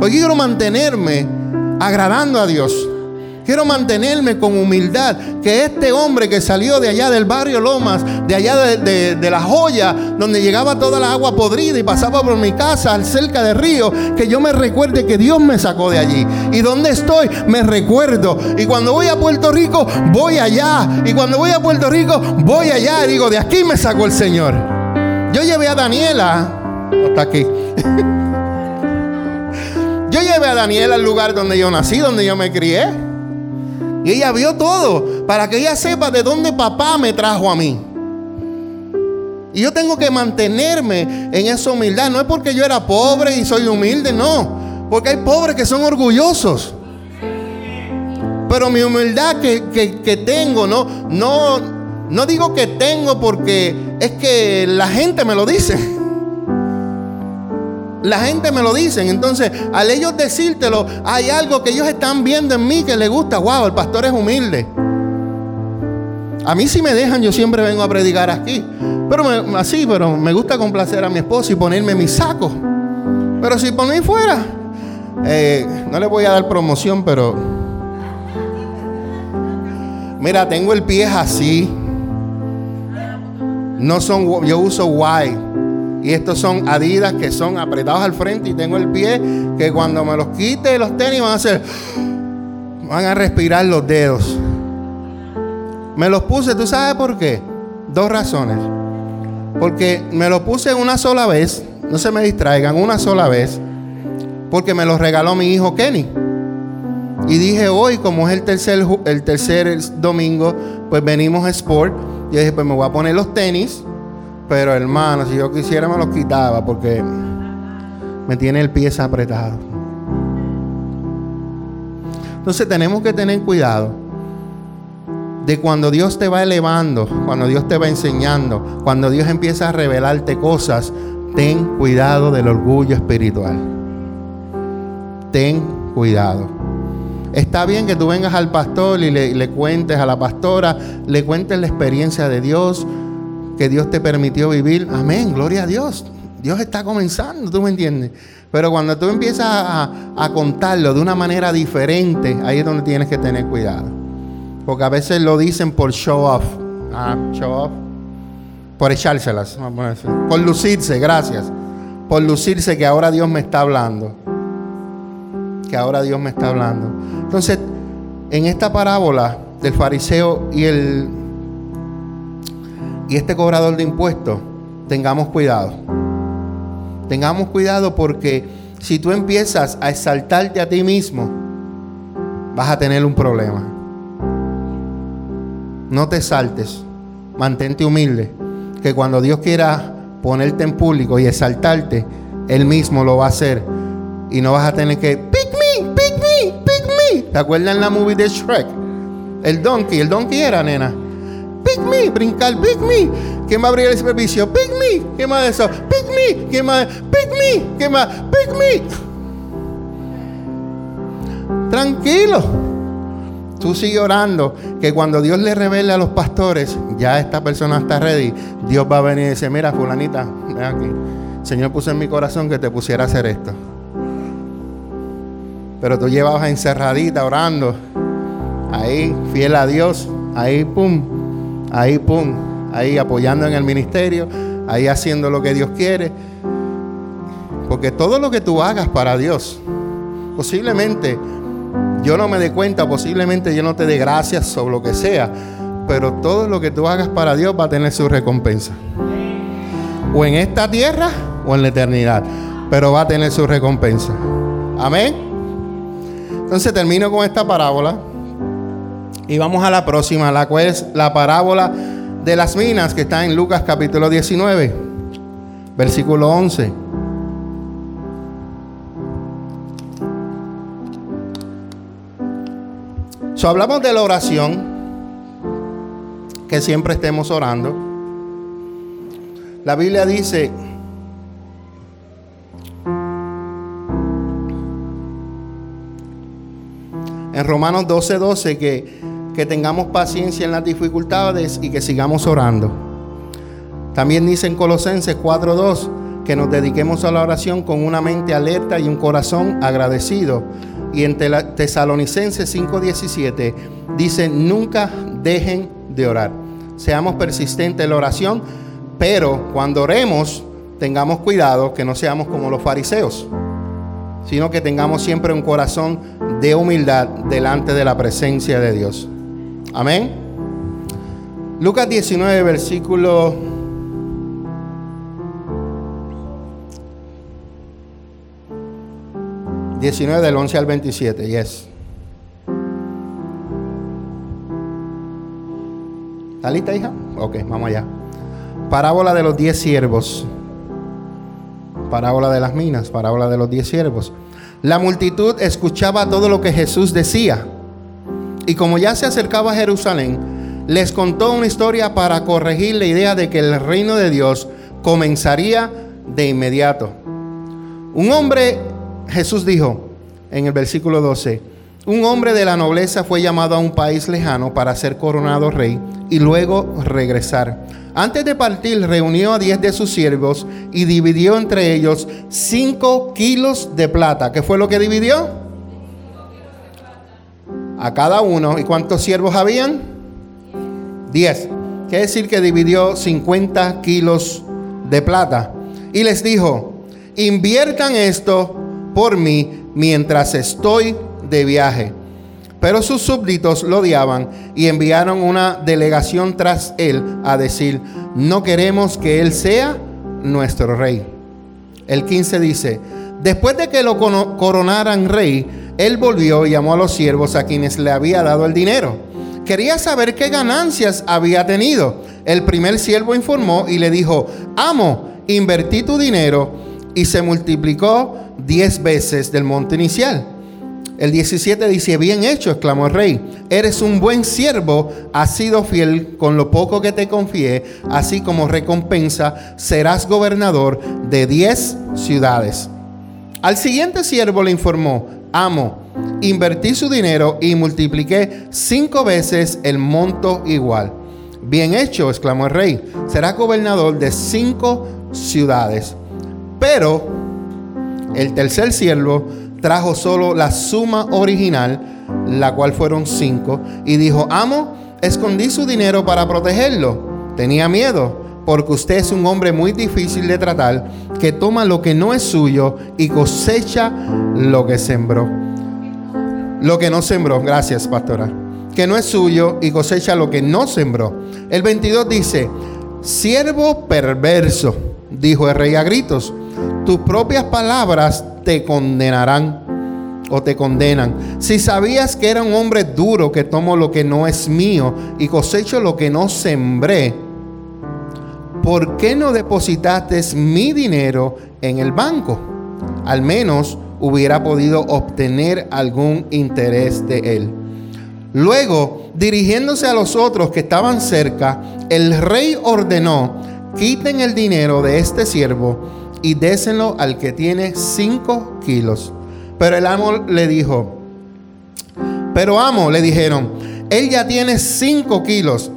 Porque quiero mantenerme agradando a Dios. Quiero mantenerme con humildad. Que este hombre que salió de allá del barrio Lomas, de allá de, la joya, donde llegaba toda la agua podrida y pasaba por mi casa cerca del río, que yo me recuerde que Dios me sacó de allí. Y donde estoy, me recuerdo. Y cuando voy a Puerto Rico, voy allá. Y cuando voy a Puerto Rico, voy allá. Y digo, de aquí me sacó el Señor. Yo llevé a Daniela, hasta aquí. Yo llevé a Daniela al lugar donde yo nací, donde yo me crié. Y ella vio todo para que ella sepa de dónde papá me trajo a mí. Y yo tengo que mantenerme en esa humildad. No es porque yo era pobre y soy humilde, no. Porque hay pobres que son orgullosos. Pero mi humildad que, que tengo, no, no, no digo que tengo porque es que la gente me lo dice. La gente me lo dice. Entonces, al ellos decírtelo, hay algo que ellos están viendo en mí que les gusta. Wow, el pastor es humilde. A mí si me dejan, yo siempre vengo a predicar aquí. Pero así, pero me gusta complacer a mi esposo y ponerme mi saco. Pero si por mí fuera, eh, no le voy a dar promoción, pero Mira, tengo el pie así. No son, yo uso Y. Y estos son Adidas que son apretados al frente y tengo el pie que cuando me los quite los tenis van a hacer, van a respirar los dedos. Me los puse, ¿tú sabes por qué? Dos razones. Porque me los puse una sola vez, no se me distraigan, una sola vez, porque me los regaló mi hijo Kenny. Y dije, hoy, como es el tercer, el tercer domingo, pues venimos a Sport. Y dije, pues me voy a poner los tenis. Pero hermano, si yo quisiera me los quitaba porque me tiene el pie apretado. Entonces tenemos que tener cuidado de cuando Dios te va elevando, cuando Dios te va enseñando, cuando Dios empieza a revelarte cosas, ten cuidado del orgullo espiritual. Ten cuidado. Está bien que tú vengas al pastor y le, cuentes a la pastora, le cuentes la experiencia de Dios que Dios te permitió vivir. Amén, gloria a Dios. Dios está comenzando, ¿tú me entiendes? Pero cuando tú empiezas a, contarlo de una manera diferente, ahí es donde tienes que tener cuidado. Porque a veces lo dicen por show off. Ah, show off. Por echárselas. Por lucirse, gracias. Por lucirse que ahora Dios me está hablando. Que ahora Dios me está hablando. Entonces, en esta parábola del fariseo y el y este cobrador de impuestos, tengamos cuidado. Tengamos cuidado porque si tú empiezas a exaltarte a ti mismo, vas a tener un problema. No te saltes. Mantente humilde. Que cuando Dios quiera ponerte en público y exaltarte, Él mismo lo va a hacer. Y no vas a tener que, pick me, pick me, pick me. ¿Te acuerdas en la movie de Shrek? El donkey, el donkey era, nena. Pick me, brincar, pick me. ¿Qué más abrir el servicio? Pick me. ¿Qué más eso? Pick me. ¿Qué más? Pick me. ¿Qué más? Pick me. Tranquilo. Tú sigue orando, que cuando Dios le revele a los pastores, ya esta persona está ready, Dios va a venir y dice, mira, fulanita, ven aquí. Señor puso en mi corazón que te pusiera a hacer esto. Pero tú llevabas encerradita orando, ahí, fiel a Dios, ahí, pum, ahí, pum, ahí apoyando en el ministerio, ahí haciendo lo que Dios quiere. Porque todo lo que tú hagas para Dios, posiblemente yo no me dé cuenta, posiblemente yo no te dé gracias sobre lo que sea, pero todo lo que tú hagas para Dios va a tener su recompensa. O en esta tierra o en la eternidad, pero va a tener su recompensa. Amén. Entonces termino con esta parábola y vamos a la próxima, la cual es la parábola de las minas que está en Lucas capítulo 19, versículo 11. hablamos de la oración, que siempre estemos orando. La Biblia dice, en Romanos 12:12 12, que, que tengamos paciencia en las dificultades y que sigamos orando. También dice en Colosenses 4:2 que nos dediquemos a la oración con una mente alerta y un corazón agradecido y en Tesalonicenses 5:17 dice, nunca dejen de orar. Seamos persistentes en la oración, pero cuando oremos, tengamos cuidado que no seamos como los fariseos, sino que tengamos siempre un corazón de humildad delante de la presencia de Dios. Amén. Lucas 19, versículo 19 del 11 al 27, yes. ¿Está lista, hija? Ok, vamos allá. Parábola de los diez siervos. Parábola de las minas, parábola de los diez siervos. La multitud escuchaba todo lo que Jesús decía. Y como ya se acercaba a Jerusalén, les contó una historia para corregir la idea de que el reino de Dios comenzaría de inmediato. Un hombre Jesús dijo en el versículo 12, un hombre de la nobleza fue llamado a un país lejano para ser coronado rey y luego regresar. Antes de partir reunió a diez de sus siervos y dividió entre ellos cinco kilos de plata. ¿Qué fue lo que dividió? A cada uno. ¿Y cuántos siervos habían? 10. Quiere decir que dividió 50 kilos de plata. Y les dijo, inviertan esto por mí mientras estoy de viaje. Pero sus súbditos lo odiaban y enviaron una delegación tras él a decir, no queremos que él sea nuestro rey. El 15 dice, después de que lo coronaran rey, él volvió y llamó a los siervos a quienes le había dado el dinero. Quería saber qué ganancias había tenido. El primer siervo informó y le dijo, amo, invertí tu dinero y se multiplicó diez veces del monte inicial. El 17 dice, bien hecho, exclamó el rey, eres un buen siervo, has sido fiel con lo poco que te confié, así como recompensa serás gobernador de diez ciudades. Al siguiente siervo le informó, amo, invertí su dinero y multipliqué cinco veces el monto igual. Bien hecho, exclamó el rey, serás gobernador de cinco ciudades. Pero el tercer siervo trajo solo la suma original, la cual fueron cinco, y dijo, amo, escondí su dinero para protegerlo. Tenía miedo, porque usted es un hombre muy difícil de tratar, que toma lo que no es suyo y cosecha lo que sembró. Lo que no sembró, gracias pastora. Que no es suyo y cosecha lo que no sembró. El 22 dice, siervo perverso, dijo el rey a gritos, tus propias palabras te condenarán o te condenan. Si sabías que era un hombre duro que tomo lo que no es mío y cosecho lo que no sembré, ¿por qué no depositaste mi dinero en el banco? Al menos hubiera podido obtener algún interés de él. Luego, dirigiéndose a los otros que estaban cerca, el rey ordenó, quiten el dinero de este siervo y désenlo al que tiene cinco kilos. Pero el amo le dijo, pero amo, le dijeron, él ya tiene cinco kilos.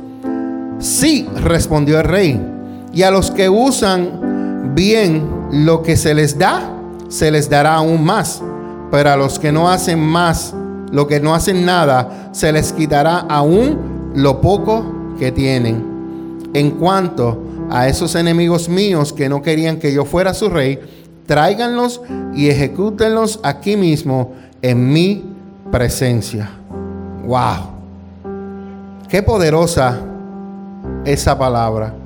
Sí, respondió el rey. Y a los que usan bien lo que se les da, se les dará aún más. Pero a los que no hacen más, lo que no hacen nada, se les quitará aún lo poco que tienen. En cuanto a esos enemigos míos que no querían que yo fuera su rey, tráiganlos y ejecútenlos aquí mismo en mi presencia. ¡Wow! Qué poderosa esa palabra.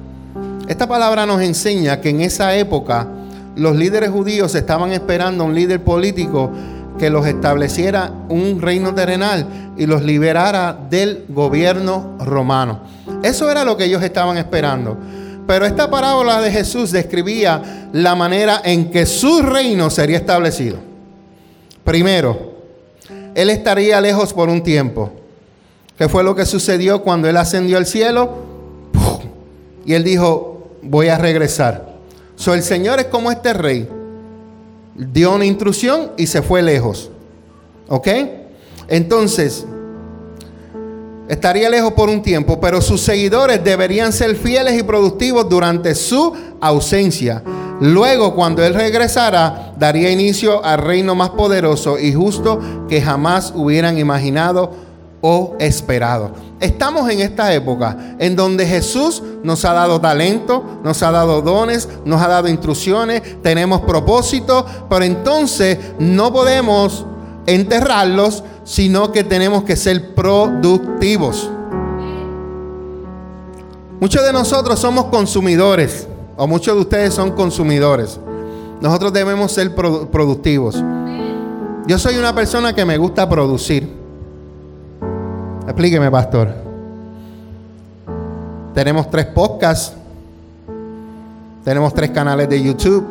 Esta palabra nos enseña que en esa época los líderes judíos estaban esperando a un líder político que los estableciera un reino terrenal y los liberara del gobierno romano. Eso era lo que ellos estaban esperando. Pero esta parábola de Jesús describía la manera en que su reino sería establecido. Primero, Él estaría lejos por un tiempo. ¿Qué fue lo que sucedió cuando Él ascendió al cielo? Y Él dijo, voy a regresar. So, el Señor es como este rey. Dio una instrucción y se fue lejos. ¿Ok? Entonces, estaría lejos por un tiempo, pero sus seguidores deberían ser fieles y productivos durante su ausencia. Luego, cuando Él regresara, daría inicio al reino más poderoso y justo que jamás hubieran imaginado o esperado. Estamos en esta época en donde Jesús nos ha dado talento, nos ha dado dones, nos ha dado instrucciones, tenemos propósito, pero entonces no podemos enterrarlos, sino que tenemos que ser productivos. Muchos de nosotros somos consumidores, o muchos de ustedes son consumidores. Nosotros debemos ser productivos. Yo soy una persona que me gusta producir. Explíqueme, pastor. Tenemos tres podcasts. Tenemos tres canales de YouTube.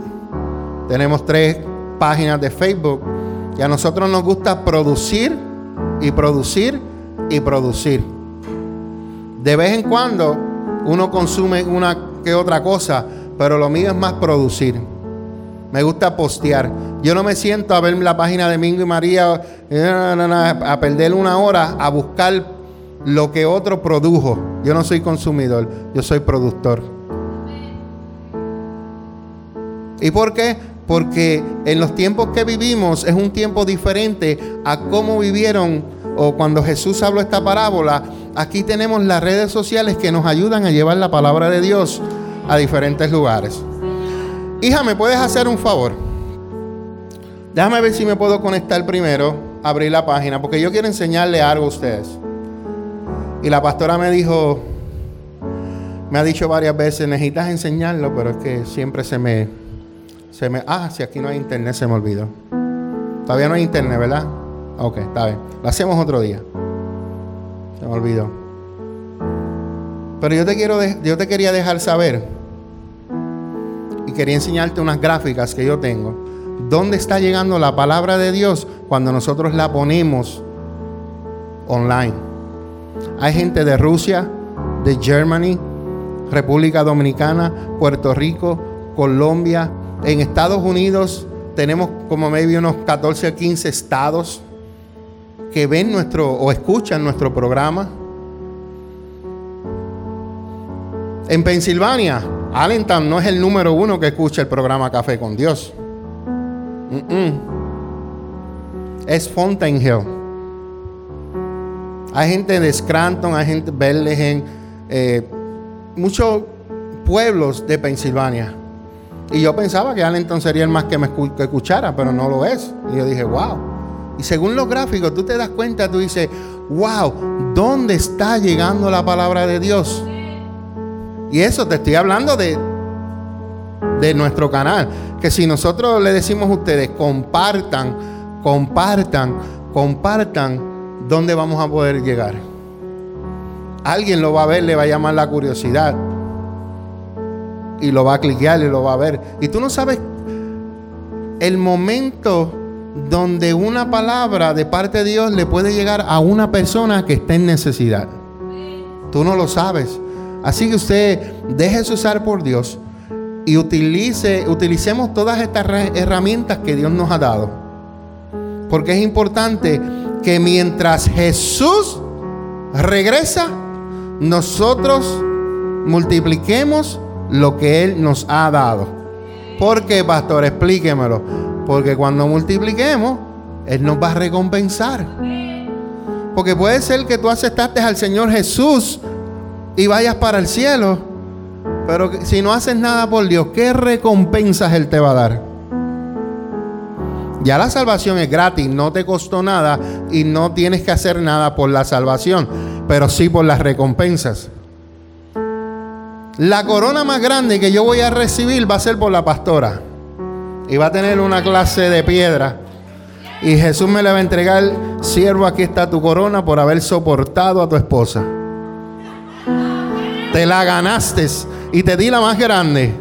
Tenemos tres páginas de Facebook. Y a nosotros nos gusta producir y producir y producir. De vez en cuando uno consume una que otra cosa, pero lo mío es más producir. Me gusta postear. Yo no me siento a ver la página de Mingo y María a perder una hora a buscar lo que otro produjo. Yo no soy consumidor, yo soy productor. ¿Y por qué? Porque en los tiempos que vivimos es un tiempo diferente a cómo vivieron o cuando Jesús habló esta parábola, aquí tenemos las redes sociales que nos ayudan a llevar la palabra de Dios a diferentes lugares. Hija, ¿me puedes hacer un favor? Déjame ver si me puedo conectar primero, abrir la página, porque yo quiero enseñarle algo a ustedes. Y la pastora me dijo, me ha dicho varias veces, necesitas enseñarlo, pero es que siempre se me, se me, ah, si aquí no hay internet, se me olvidó. Todavía no hay internet, ¿verdad? Ok, está bien. Lo hacemos otro día. Se me olvidó. Pero yo te quiero, yo te quería dejar saber quería enseñarte unas gráficas que yo tengo. ¿Dónde está llegando la palabra de Dios cuando nosotros la ponemos online? Hay gente de Rusia, de Germany, República Dominicana, Puerto Rico, Colombia. En Estados Unidos tenemos como maybe unos 14 o 15 estados que ven nuestro o escuchan nuestro programa. En Pensilvania, Allentown no es el número uno que escucha el programa Café con Dios. Es Fountain Hill. Hay gente de Scranton, hay gente de Bethlehem, eh, muchos pueblos de Pensilvania. Y yo pensaba que Allentown sería el más que me escuchara, pero no lo es. Y yo dije, wow. Y según los gráficos, tú te das cuenta, tú dices, wow, ¿dónde está llegando la palabra de Dios? Y eso te estoy hablando de, de nuestro canal. Que si nosotros le decimos a ustedes, compartan, compartan, compartan, ¿dónde vamos a poder llegar? Alguien lo va a ver, le va a llamar la curiosidad. Y lo va a cliquear y lo va a ver. Y tú no sabes el momento donde una palabra de parte de Dios le puede llegar a una persona que está en necesidad. Tú no lo sabes. Así que usted déjese usar por Dios y utilice, utilicemos todas estas herramientas que Dios nos ha dado. Porque es importante que mientras Jesús regresa, nosotros multipliquemos lo que Él nos ha dado. ¿Por qué, pastor? Explíquemelo. Porque cuando multipliquemos, Él nos va a recompensar. Porque puede ser que tú aceptaste al Señor Jesús y vayas para el cielo. Pero si no haces nada por Dios, ¿qué recompensas Él te va a dar? Ya la salvación es gratis, no te costó nada y no tienes que hacer nada por la salvación, pero sí por las recompensas. La corona más grande que yo voy a recibir va a ser por la pastora. Y va a tener una clase de piedra. Y Jesús me le va a entregar, siervo, aquí está tu corona por haber soportado a tu esposa. Te la ganaste y te di la más grande.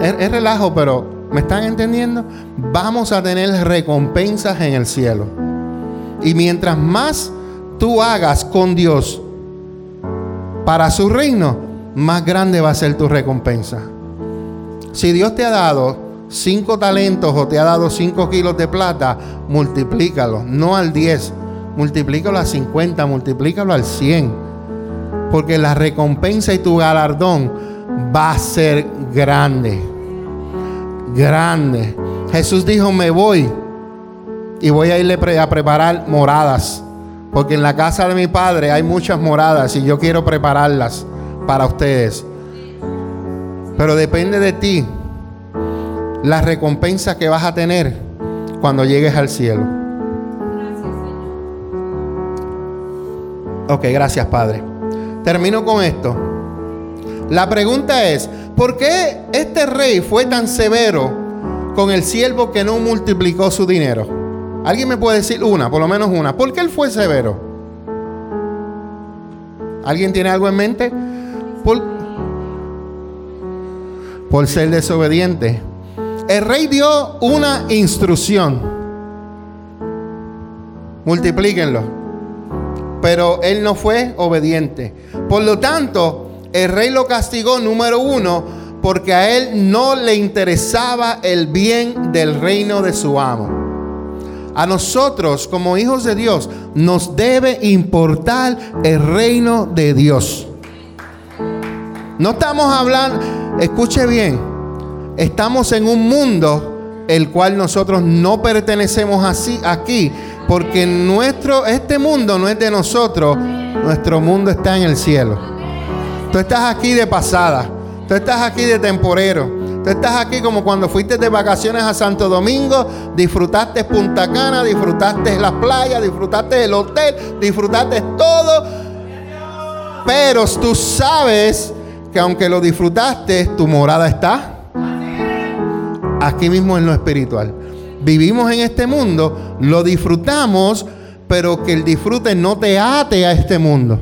Es, relajo, pero ¿me están entendiendo? Vamos a tener recompensas en el cielo. Y mientras más tú hagas con Dios para su reino, más grande va a ser tu recompensa. Si Dios te ha dado cinco talentos o te ha dado cinco kilos de plata, multiplícalo, no al 10, multiplícalo a 50, multiplícalo al 100 porque la recompensa y tu galardón va a ser grande. Grande. Jesús dijo, me voy y voy a irle a preparar moradas. Porque en la casa de mi padre hay muchas moradas y yo quiero prepararlas para ustedes. Pero depende de ti la recompensa que vas a tener cuando llegues al cielo. Ok, gracias Padre. Termino con esto. La pregunta es, ¿por qué este rey fue tan severo con el siervo que no multiplicó su dinero? ¿Alguien me puede decir una, por lo menos una? ¿Por qué él fue severo? ¿Alguien tiene algo en mente? Por, por ser desobediente. El rey dio una instrucción. Multiplíquenlo pero él no fue obediente. Por lo tanto, el rey lo castigó, número uno, porque a él no le interesaba el bien del reino de su amo. A nosotros, como hijos de Dios, nos debe importar el reino de Dios. No estamos hablando, escuche bien, estamos en un mundo el cual nosotros no pertenecemos así aquí, porque nuestro este mundo no es de nosotros, nuestro mundo está en el cielo. Tú estás aquí de pasada, tú estás aquí de temporero. Tú estás aquí como cuando fuiste de vacaciones a Santo Domingo, disfrutaste Punta Cana, disfrutaste las playas, disfrutaste el hotel, disfrutaste todo. Pero tú sabes que aunque lo disfrutaste, tu morada está aquí mismo en lo espiritual. Vivimos en este mundo, lo disfrutamos, pero que el disfrute no te ate a este mundo.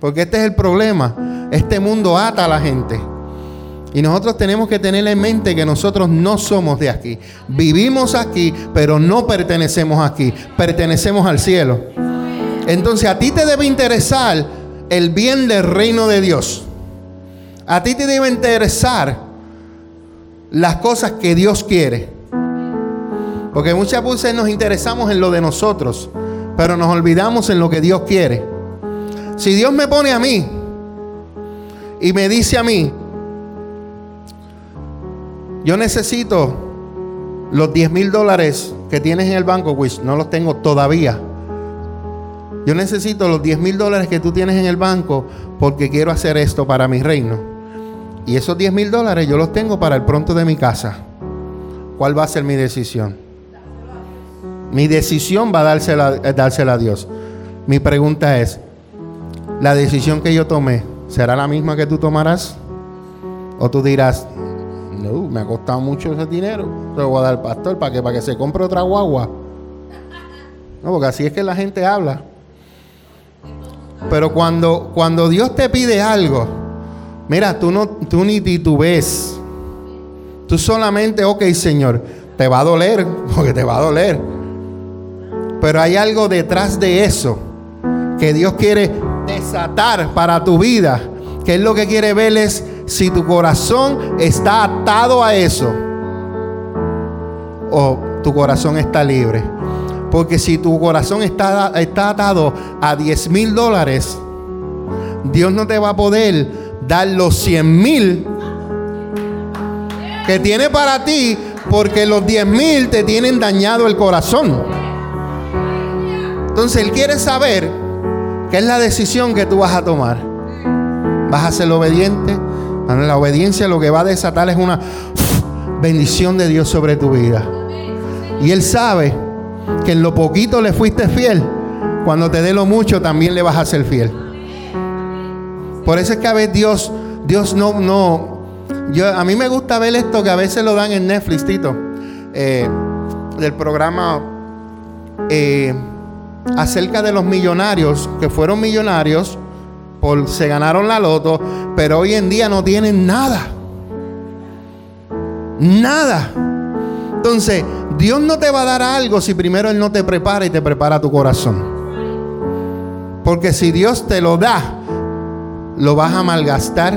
Porque este es el problema. Este mundo ata a la gente. Y nosotros tenemos que tener en mente que nosotros no somos de aquí. Vivimos aquí, pero no pertenecemos aquí. Pertenecemos al cielo. Entonces a ti te debe interesar el bien del reino de Dios. A ti te debe interesar las cosas que Dios quiere. Porque muchas veces nos interesamos en lo de nosotros, pero nos olvidamos en lo que Dios quiere. Si Dios me pone a mí y me dice a mí, yo necesito los 10 mil dólares que tienes en el banco, which no los tengo todavía. Yo necesito los 10 mil dólares que tú tienes en el banco porque quiero hacer esto para mi reino. Y esos 10 mil dólares yo los tengo para el pronto de mi casa. ¿Cuál va a ser mi decisión? Mi decisión va a dársela, dársela a Dios. Mi pregunta es, ¿la decisión que yo tomé será la misma que tú tomarás? ¿O tú dirás, no, me ha costado mucho ese dinero. Lo voy a dar al pastor para que, para que se compre otra guagua. No, porque así es que la gente habla. Pero cuando, cuando Dios te pide algo, mira, tú, no, tú ni titubes. Tú solamente, ok, Señor, te va a doler, porque te va a doler. Pero hay algo detrás de eso que Dios quiere desatar para tu vida. Que es lo que quiere ver es si tu corazón está atado a eso o tu corazón está libre. Porque si tu corazón está, está atado a 10 mil dólares, Dios no te va a poder dar los 100 mil que tiene para ti porque los 10 mil te tienen dañado el corazón. Entonces Él quiere saber qué es la decisión que tú vas a tomar. ¿Vas a ser obediente? La obediencia lo que va a desatar es una bendición de Dios sobre tu vida. Y Él sabe que en lo poquito le fuiste fiel. Cuando te dé lo mucho también le vas a ser fiel. Por eso es que a veces Dios, Dios no, no. Yo, a mí me gusta ver esto que a veces lo dan en Netflix, Tito. Eh, del programa eh, acerca de los millonarios que fueron millonarios se ganaron la loto, pero hoy en día no tienen nada. Nada. Entonces, Dios no te va a dar algo si primero Él no te prepara y te prepara tu corazón. Porque si Dios te lo da, lo vas a malgastar,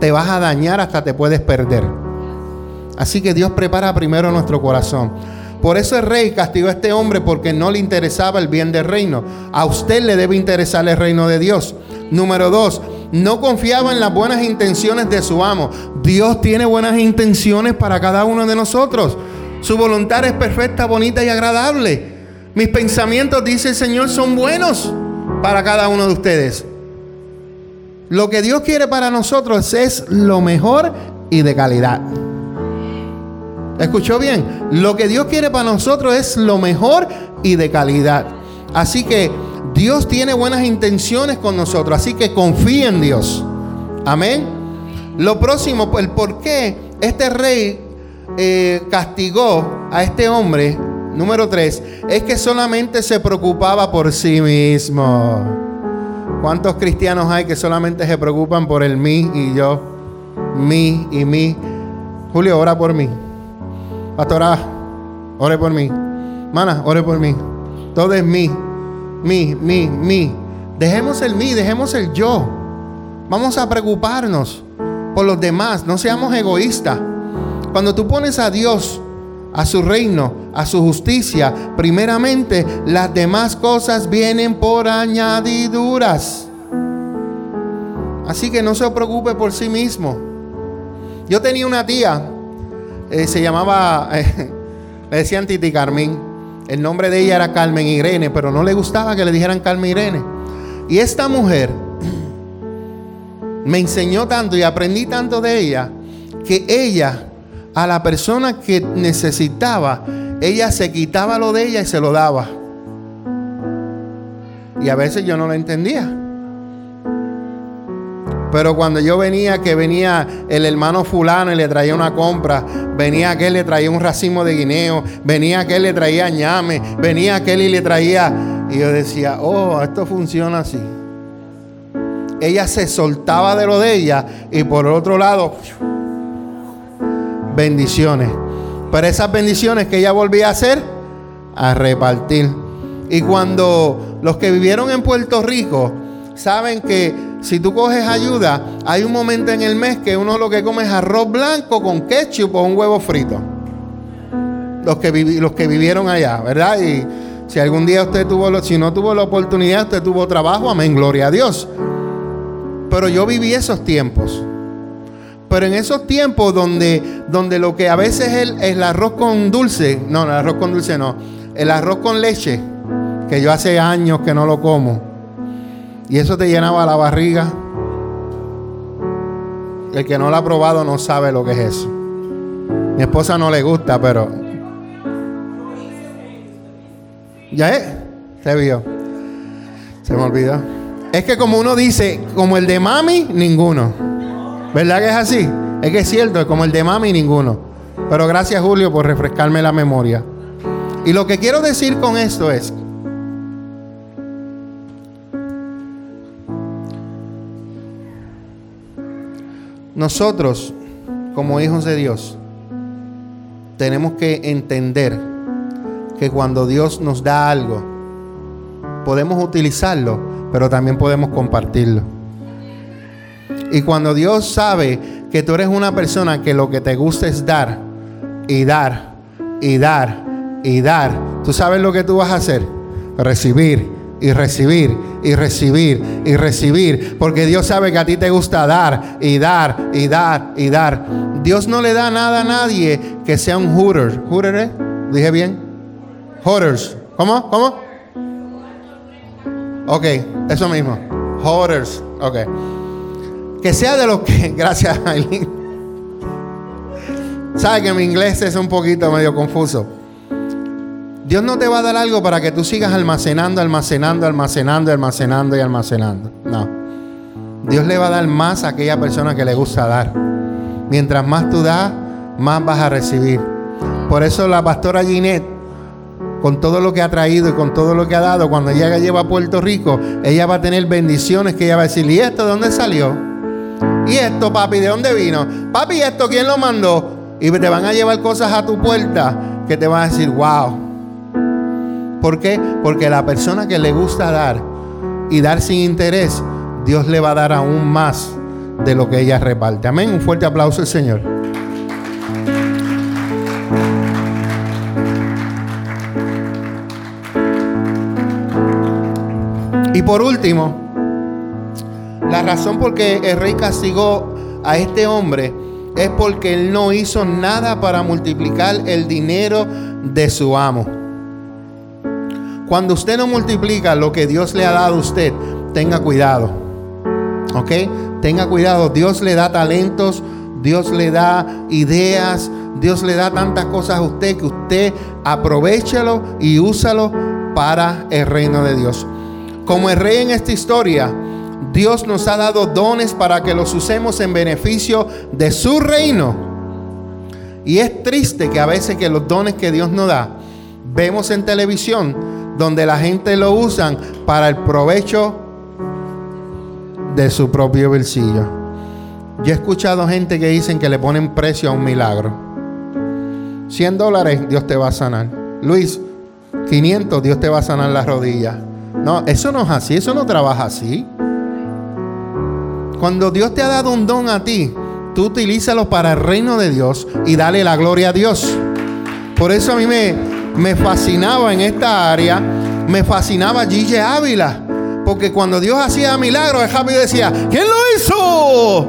te vas a dañar, hasta te puedes perder. Así que Dios prepara primero nuestro corazón. Por eso el rey castigó a este hombre porque no le interesaba el bien del reino. A usted le debe interesar el reino de Dios. Número dos, no confiaba en las buenas intenciones de su amo. Dios tiene buenas intenciones para cada uno de nosotros. Su voluntad es perfecta, bonita y agradable. Mis pensamientos, dice el Señor, son buenos para cada uno de ustedes. Lo que Dios quiere para nosotros es lo mejor y de calidad. ¿Escuchó bien? Lo que Dios quiere para nosotros es lo mejor y de calidad. Así que Dios tiene buenas intenciones con nosotros. Así que confía en Dios. Amén. Lo próximo, el por qué este rey eh, castigó a este hombre, número tres, es que solamente se preocupaba por sí mismo. ¿Cuántos cristianos hay que solamente se preocupan por el mí y yo? Mí y mí. Julio, ora por mí. Pastora, ore por mí. Mana, ore por mí. Todo es mí, mí, mí, mí. Dejemos el mí, dejemos el yo. Vamos a preocuparnos por los demás. No seamos egoístas. Cuando tú pones a Dios, a su reino, a su justicia, primeramente las demás cosas vienen por añadiduras. Así que no se preocupe por sí mismo. Yo tenía una tía eh, se llamaba, le decían Titi Carmen. El nombre de ella era Carmen Irene, pero no le gustaba que le dijeran Carmen Irene. Y esta mujer me enseñó tanto y aprendí tanto de ella que ella a la persona que necesitaba, ella se quitaba lo de ella y se lo daba. Y a veces yo no lo entendía. Pero cuando yo venía, que venía el hermano fulano y le traía una compra, venía aquel le traía un racimo de guineo, venía aquel le traía ñame, venía aquel y le traía... Y yo decía, oh, esto funciona así. Ella se soltaba de lo de ella y por otro lado, bendiciones. Pero esas bendiciones que ella volvía a hacer, a repartir. Y cuando los que vivieron en Puerto Rico saben que si tú coges ayuda, hay un momento en el mes que uno lo que come es arroz blanco con ketchup o un huevo frito. Los que, los que vivieron allá, ¿verdad? Y si algún día usted tuvo, si no tuvo la oportunidad, usted tuvo trabajo, amén, gloria a Dios. Pero yo viví esos tiempos. Pero en esos tiempos donde, donde lo que a veces es el, el arroz con dulce, no, el arroz con dulce no, el arroz con leche, que yo hace años que no lo como, y eso te llenaba la barriga. El que no lo ha probado no sabe lo que es eso. Mi esposa no le gusta, pero... ¿Ya es? Se vio. Se me olvidó. Es que como uno dice, como el de mami, ninguno. ¿Verdad que es así? Es que es cierto, como el de mami, ninguno. Pero gracias Julio por refrescarme la memoria. Y lo que quiero decir con esto es, nosotros como hijos de Dios tenemos que entender que cuando Dios nos da algo, podemos utilizarlo, pero también podemos compartirlo. Y cuando Dios sabe que tú eres una persona que lo que te gusta es dar y dar y dar y dar, ¿tú sabes lo que tú vas a hacer? Recibir y recibir y recibir y recibir. Porque Dios sabe que a ti te gusta dar y dar y dar y dar. Dios no le da nada a nadie que sea un hooter. ¿Hooter eh? ¿Dije bien? Hooters. ¿Cómo? ¿Cómo? Ok, eso mismo. Hooters. Ok. Que sea de los que, gracias Aileen. Sabe que mi inglés es un poquito medio confuso. Dios no te va a dar algo para que tú sigas almacenando, almacenando, almacenando, almacenando y almacenando. No. Dios le va a dar más a aquella persona que le gusta dar. Mientras más tú das, más vas a recibir. Por eso la pastora Ginette, con todo lo que ha traído y con todo lo que ha dado, cuando ella lleva a Puerto Rico, ella va a tener bendiciones que ella va a decir, ¿y esto de dónde salió? ¿Y esto, papi, de dónde vino? Papi, ¿esto quién lo mandó? Y te van a llevar cosas a tu puerta que te van a decir, wow. ¿Por qué? Porque la persona que le gusta dar y dar sin interés, Dios le va a dar aún más de lo que ella reparte. Amén. Un fuerte aplauso al Señor. Y por último, la razón por que el rey castigó a este hombre es porque él no hizo nada para multiplicar el dinero de su amo. Cuando usted no multiplica lo que Dios le ha dado a usted, tenga cuidado. ¿Ok? Tenga cuidado. Dios le da talentos, Dios le da ideas, Dios le da tantas cosas a usted que usted aprovechalo y úsalo para el reino de Dios. Como el rey en esta historia, Dios nos ha dado dones para que los usemos en beneficio de su reino. Y es triste que a veces que los dones que Dios nos da, vemos en televisión donde la gente lo usan para el provecho de su propio bolsillo. Yo he escuchado gente que dicen que le ponen precio a un milagro. 100 dólares, Dios te va a sanar. Luis, 500, Dios te va a sanar las rodillas. No, eso no es así, eso no trabaja así. Cuando Dios te ha dado un don a ti, tú utilízalo para el reino de Dios y dale la gloria a Dios. Por eso a mí me, me fascinaba en esta área, me fascinaba Gigi Ávila. Porque cuando Dios hacía milagros, el Javi decía, ¿quién lo hizo?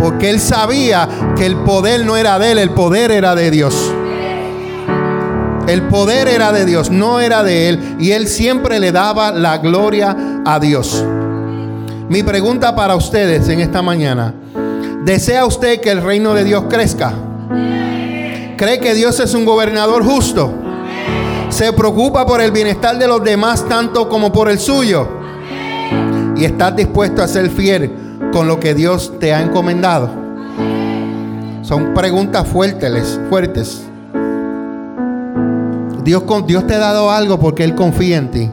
Porque él sabía que el poder no era de él, el poder era de Dios. El poder era de Dios, no era de él. Y él siempre le daba la gloria a Dios. Mi pregunta para ustedes en esta mañana. ¿Desea usted que el reino de Dios crezca? ¿Cree que Dios es un gobernador justo? ¿Se preocupa por el bienestar de los demás tanto como por el suyo? ¿Y estás dispuesto a ser fiel con lo que Dios te ha encomendado? Son preguntas fuertes, fuertes. Dios, Dios te ha dado algo porque Él confía en ti.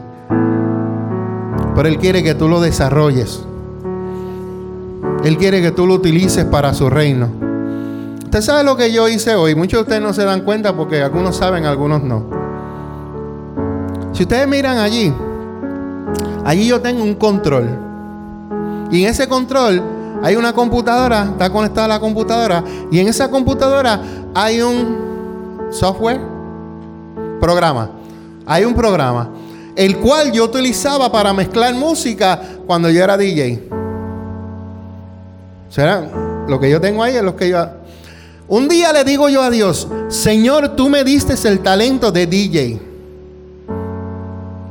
Pero Él quiere que tú lo desarrolles. Él quiere que tú lo utilices para su reino. Usted sabe lo que yo hice hoy. Muchos de ustedes no se dan cuenta porque algunos saben, algunos no. Si ustedes miran allí, allí yo tengo un control. Y en ese control hay una computadora, está conectada a la computadora. Y en esa computadora hay un software programa. Hay un programa, el cual yo utilizaba para mezclar música cuando yo era DJ. ¿Será? Lo que yo tengo ahí es lo que yo... Un día le digo yo a Dios, Señor, tú me diste el talento de DJ.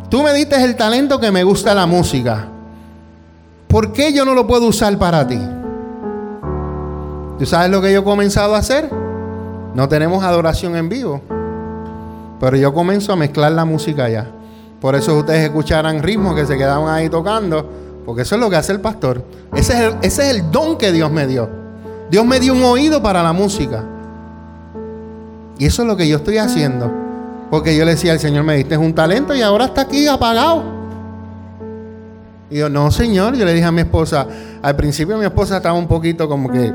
Tú me diste el talento que me gusta la música. ¿Por qué yo no lo puedo usar para ti? ¿Tú sabes lo que yo he comenzado a hacer? No tenemos adoración en vivo. Pero yo comienzo a mezclar la música ya. Por eso ustedes escucharán ritmos que se quedaban ahí tocando. Porque eso es lo que hace el pastor. Ese es el, ese es el don que Dios me dio. Dios me dio un oído para la música. Y eso es lo que yo estoy haciendo. Porque yo le decía al Señor, me diste un talento y ahora está aquí apagado. Y yo, no, Señor, yo le dije a mi esposa, al principio mi esposa estaba un poquito como que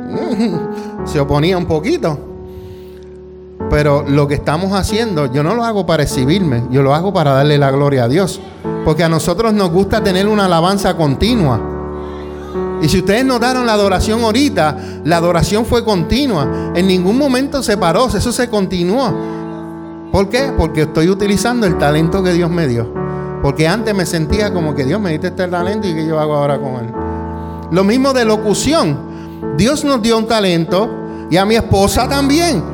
se oponía un poquito. Pero lo que estamos haciendo, yo no lo hago para exhibirme, yo lo hago para darle la gloria a Dios. Porque a nosotros nos gusta tener una alabanza continua. Y si ustedes notaron la adoración ahorita, la adoración fue continua. En ningún momento se paró, eso se continuó. ¿Por qué? Porque estoy utilizando el talento que Dios me dio. Porque antes me sentía como que Dios me diste este talento y que yo hago ahora con él. Lo mismo de locución. Dios nos dio un talento y a mi esposa también.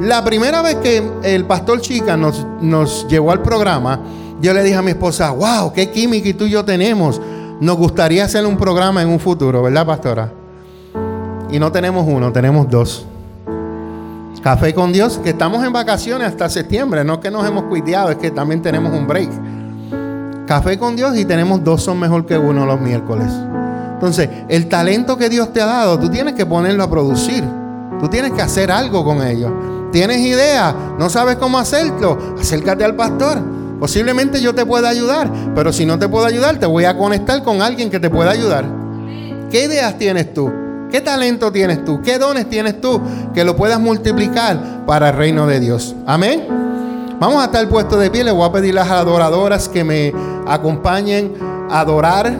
La primera vez que el pastor Chica nos, nos llevó al programa, yo le dije a mi esposa, wow, qué química y tú y yo tenemos. Nos gustaría hacer un programa en un futuro, ¿verdad, pastora? Y no tenemos uno, tenemos dos. Café con Dios, que estamos en vacaciones hasta septiembre, no que nos hemos cuidado, es que también tenemos un break. Café con Dios y tenemos dos son mejor que uno los miércoles. Entonces, el talento que Dios te ha dado, tú tienes que ponerlo a producir. Tú tienes que hacer algo con ello. ¿Tienes idea? ¿No sabes cómo hacerlo? Acércate al pastor. Posiblemente yo te pueda ayudar, pero si no te puedo ayudar, te voy a conectar con alguien que te pueda ayudar. ¿Qué ideas tienes tú? ¿Qué talento tienes tú? ¿Qué dones tienes tú que lo puedas multiplicar para el reino de Dios? Amén. Vamos a estar puestos de pie. Le voy a pedir a las adoradoras que me acompañen a adorar